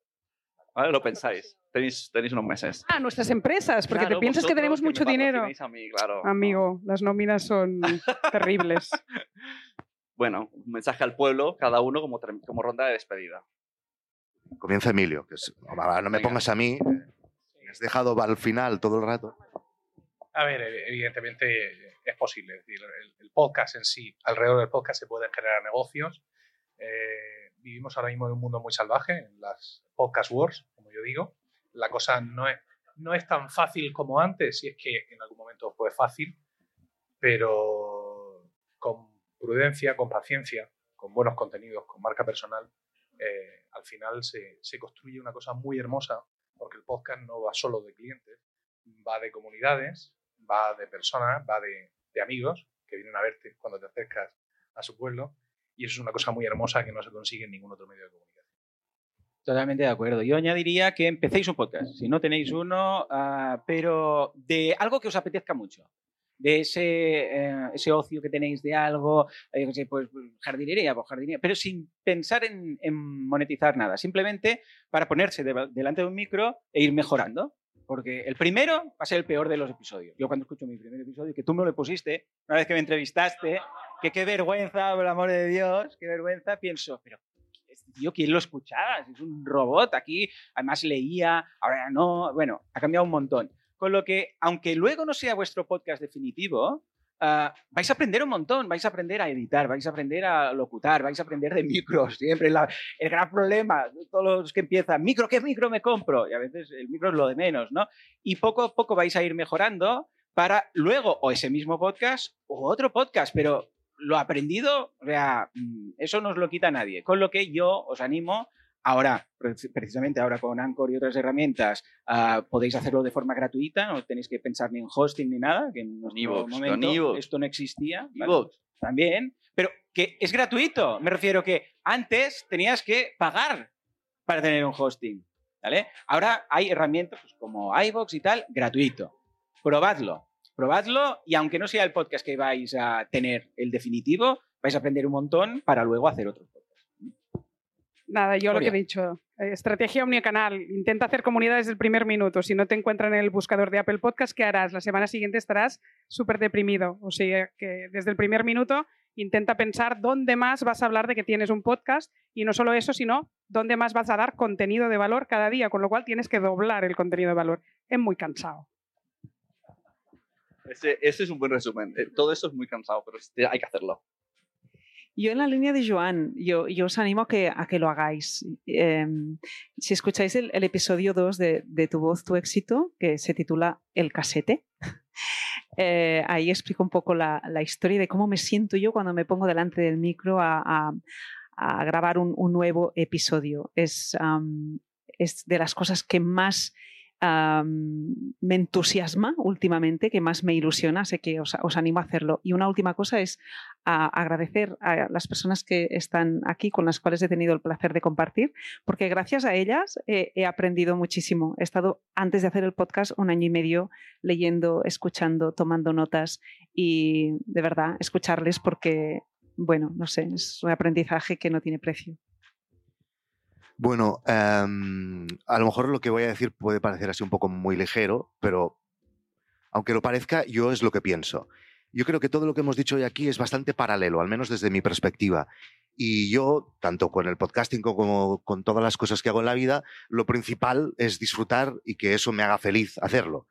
¿Vale? Lo pensáis. Tenéis, tenéis unos meses. A nuestras empresas, porque Claro, te piensas que tenemos mucho dinero. A mí, claro. Amigo, las nóminas son terribles. Bueno, un mensaje al pueblo, cada uno como, como ronda de despedida. Comienza Emilio. Que es- no, me Venga. pongas a mí. Me has dejado al final todo el rato. A ver, ev- evidentemente es posible. Decir, el, el podcast en sí, alrededor del podcast se pueden generar negocios. Eh, vivimos ahora mismo en un mundo muy salvaje, en las podcast wars, como yo digo. La cosa no es, no es tan fácil como antes, si es que en algún momento fue fácil, pero con prudencia, con paciencia, con buenos contenidos, con marca personal, eh, al final se, se construye una cosa muy hermosa, porque el podcast no va solo de clientes, va de comunidades, va de personas, va de, amigos que vienen a verte cuando te acercas a su pueblo, y eso es una cosa muy hermosa que no se consigue en ningún otro medio de comunicación. Totalmente de acuerdo. Yo añadiría que empecéis un podcast, si no tenéis uno, ah, pero de algo que os apetezca mucho. De ese, eh, ocio que tenéis de algo, eh, sé, pues jardinería, pues jardinería, pero sin pensar en, monetizar nada, simplemente para ponerse de- delante de un micro e ir mejorando. Porque el primero va a ser el peor de los episodios. Yo cuando escucho mi primer episodio, que tú me lo pusiste, una vez que me entrevistaste, que qué vergüenza, por el amor de Dios, qué vergüenza, pienso, pero este tío, ¿quién lo escuchaba? Es un robot aquí, además leía, ahora no, bueno, ha cambiado un montón. Con lo que, aunque luego no sea vuestro podcast definitivo, ah, vais a aprender un montón, vais a aprender a editar, vais a aprender a locutar, vais a aprender de micros, siempre la- el gran problema, todos los que empiezan, micro, ¿qué micro me compro? Y a veces el micro es lo de menos, ¿no? Y poco a poco vais a ir mejorando para luego o ese mismo podcast o otro podcast, pero lo aprendido, o mm, eso no os lo quita nadie. Con lo que yo os animo, ahora, preci- precisamente ahora con Anchor y otras herramientas, ah, podéis hacerlo de forma gratuita, no tenéis que pensar ni en hosting ni nada, que en nuestro momento esto no existía. ¿vale? También, pero que es gratuito. Me refiero que antes tenías que pagar para tener un hosting. ¿vale? Ahora hay herramientas pues, como iVoox y tal, gratuito. Probadlo. Probadlo y aunque no sea el podcast que vais a tener el definitivo, vais a aprender un montón para luego hacer otro. Nada, yo lo que he dicho. eh, Estrategia omnicanal. Intenta hacer comunidad desde el primer minuto. Si no te encuentran en el buscador de Apple Podcast, ¿qué harás? La semana siguiente estarás súper deprimido. O sea, que desde el primer minuto intenta pensar dónde más vas a hablar de que tienes un podcast y no solo eso, sino dónde más vas a dar contenido de valor cada día, con lo cual tienes que doblar el contenido de valor. Es muy cansado. Ese, ese es un buen resumen. Eh, Todo eso es muy cansado, pero este- hay que hacerlo. Yo en la línea de Joan, yo, yo os animo a que, a que lo hagáis. Eh, si escucháis el, episodio 2 de, de Tu voz, tu éxito, que se titula El casete, eh, ahí explico un poco la, historia de cómo me siento yo cuando me pongo delante del micro a, grabar un, nuevo episodio. Es de las cosas que más me entusiasma últimamente, que más me ilusiona, sé que os, animo a hacerlo. Y una última cosa es agradecer a las personas que están aquí, con las cuales he tenido el placer de compartir, porque gracias a ellas he aprendido muchísimo. He estado, antes de hacer el podcast, un año y medio leyendo, escuchando, tomando notas y de verdad escucharles porque, bueno, no sé, es un aprendizaje que no tiene precio. Bueno, em, a lo mejor lo que voy a decir puede parecer así un poco muy ligero, pero aunque lo parezca, yo es lo que pienso. Yo creo que todo lo que hemos dicho hoy aquí es bastante paralelo, al menos desde mi perspectiva. Y yo, tanto con el podcasting como con todas las cosas que hago en la vida, lo principal es disfrutar y que eso me haga feliz hacerlo.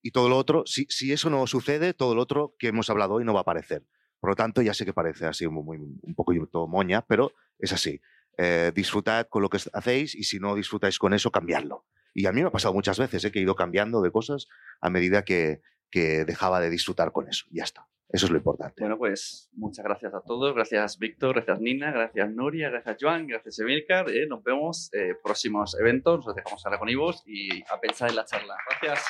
Y todo lo otro, si, eso no sucede, todo lo otro que hemos hablado hoy no va a aparecer. Por lo tanto, ya sé que parece así muy, un poco moña, pero es así. Eh, disfrutad con lo que hacéis y si no disfrutáis con eso, cambiarlo. Y a mí me ha pasado muchas veces ¿eh? que he ido cambiando de cosas a medida que, que dejaba de disfrutar con eso. Ya está. Eso es lo importante. Bueno, pues muchas gracias a todos. Gracias, Víctor. Gracias, Nina. Gracias, Nuria. Gracias, Joan. Gracias, Emilcar. Eh, nos vemos en próximos eventos. Nos dejamos ahora con Ivos y a pensar en la charla. Gracias.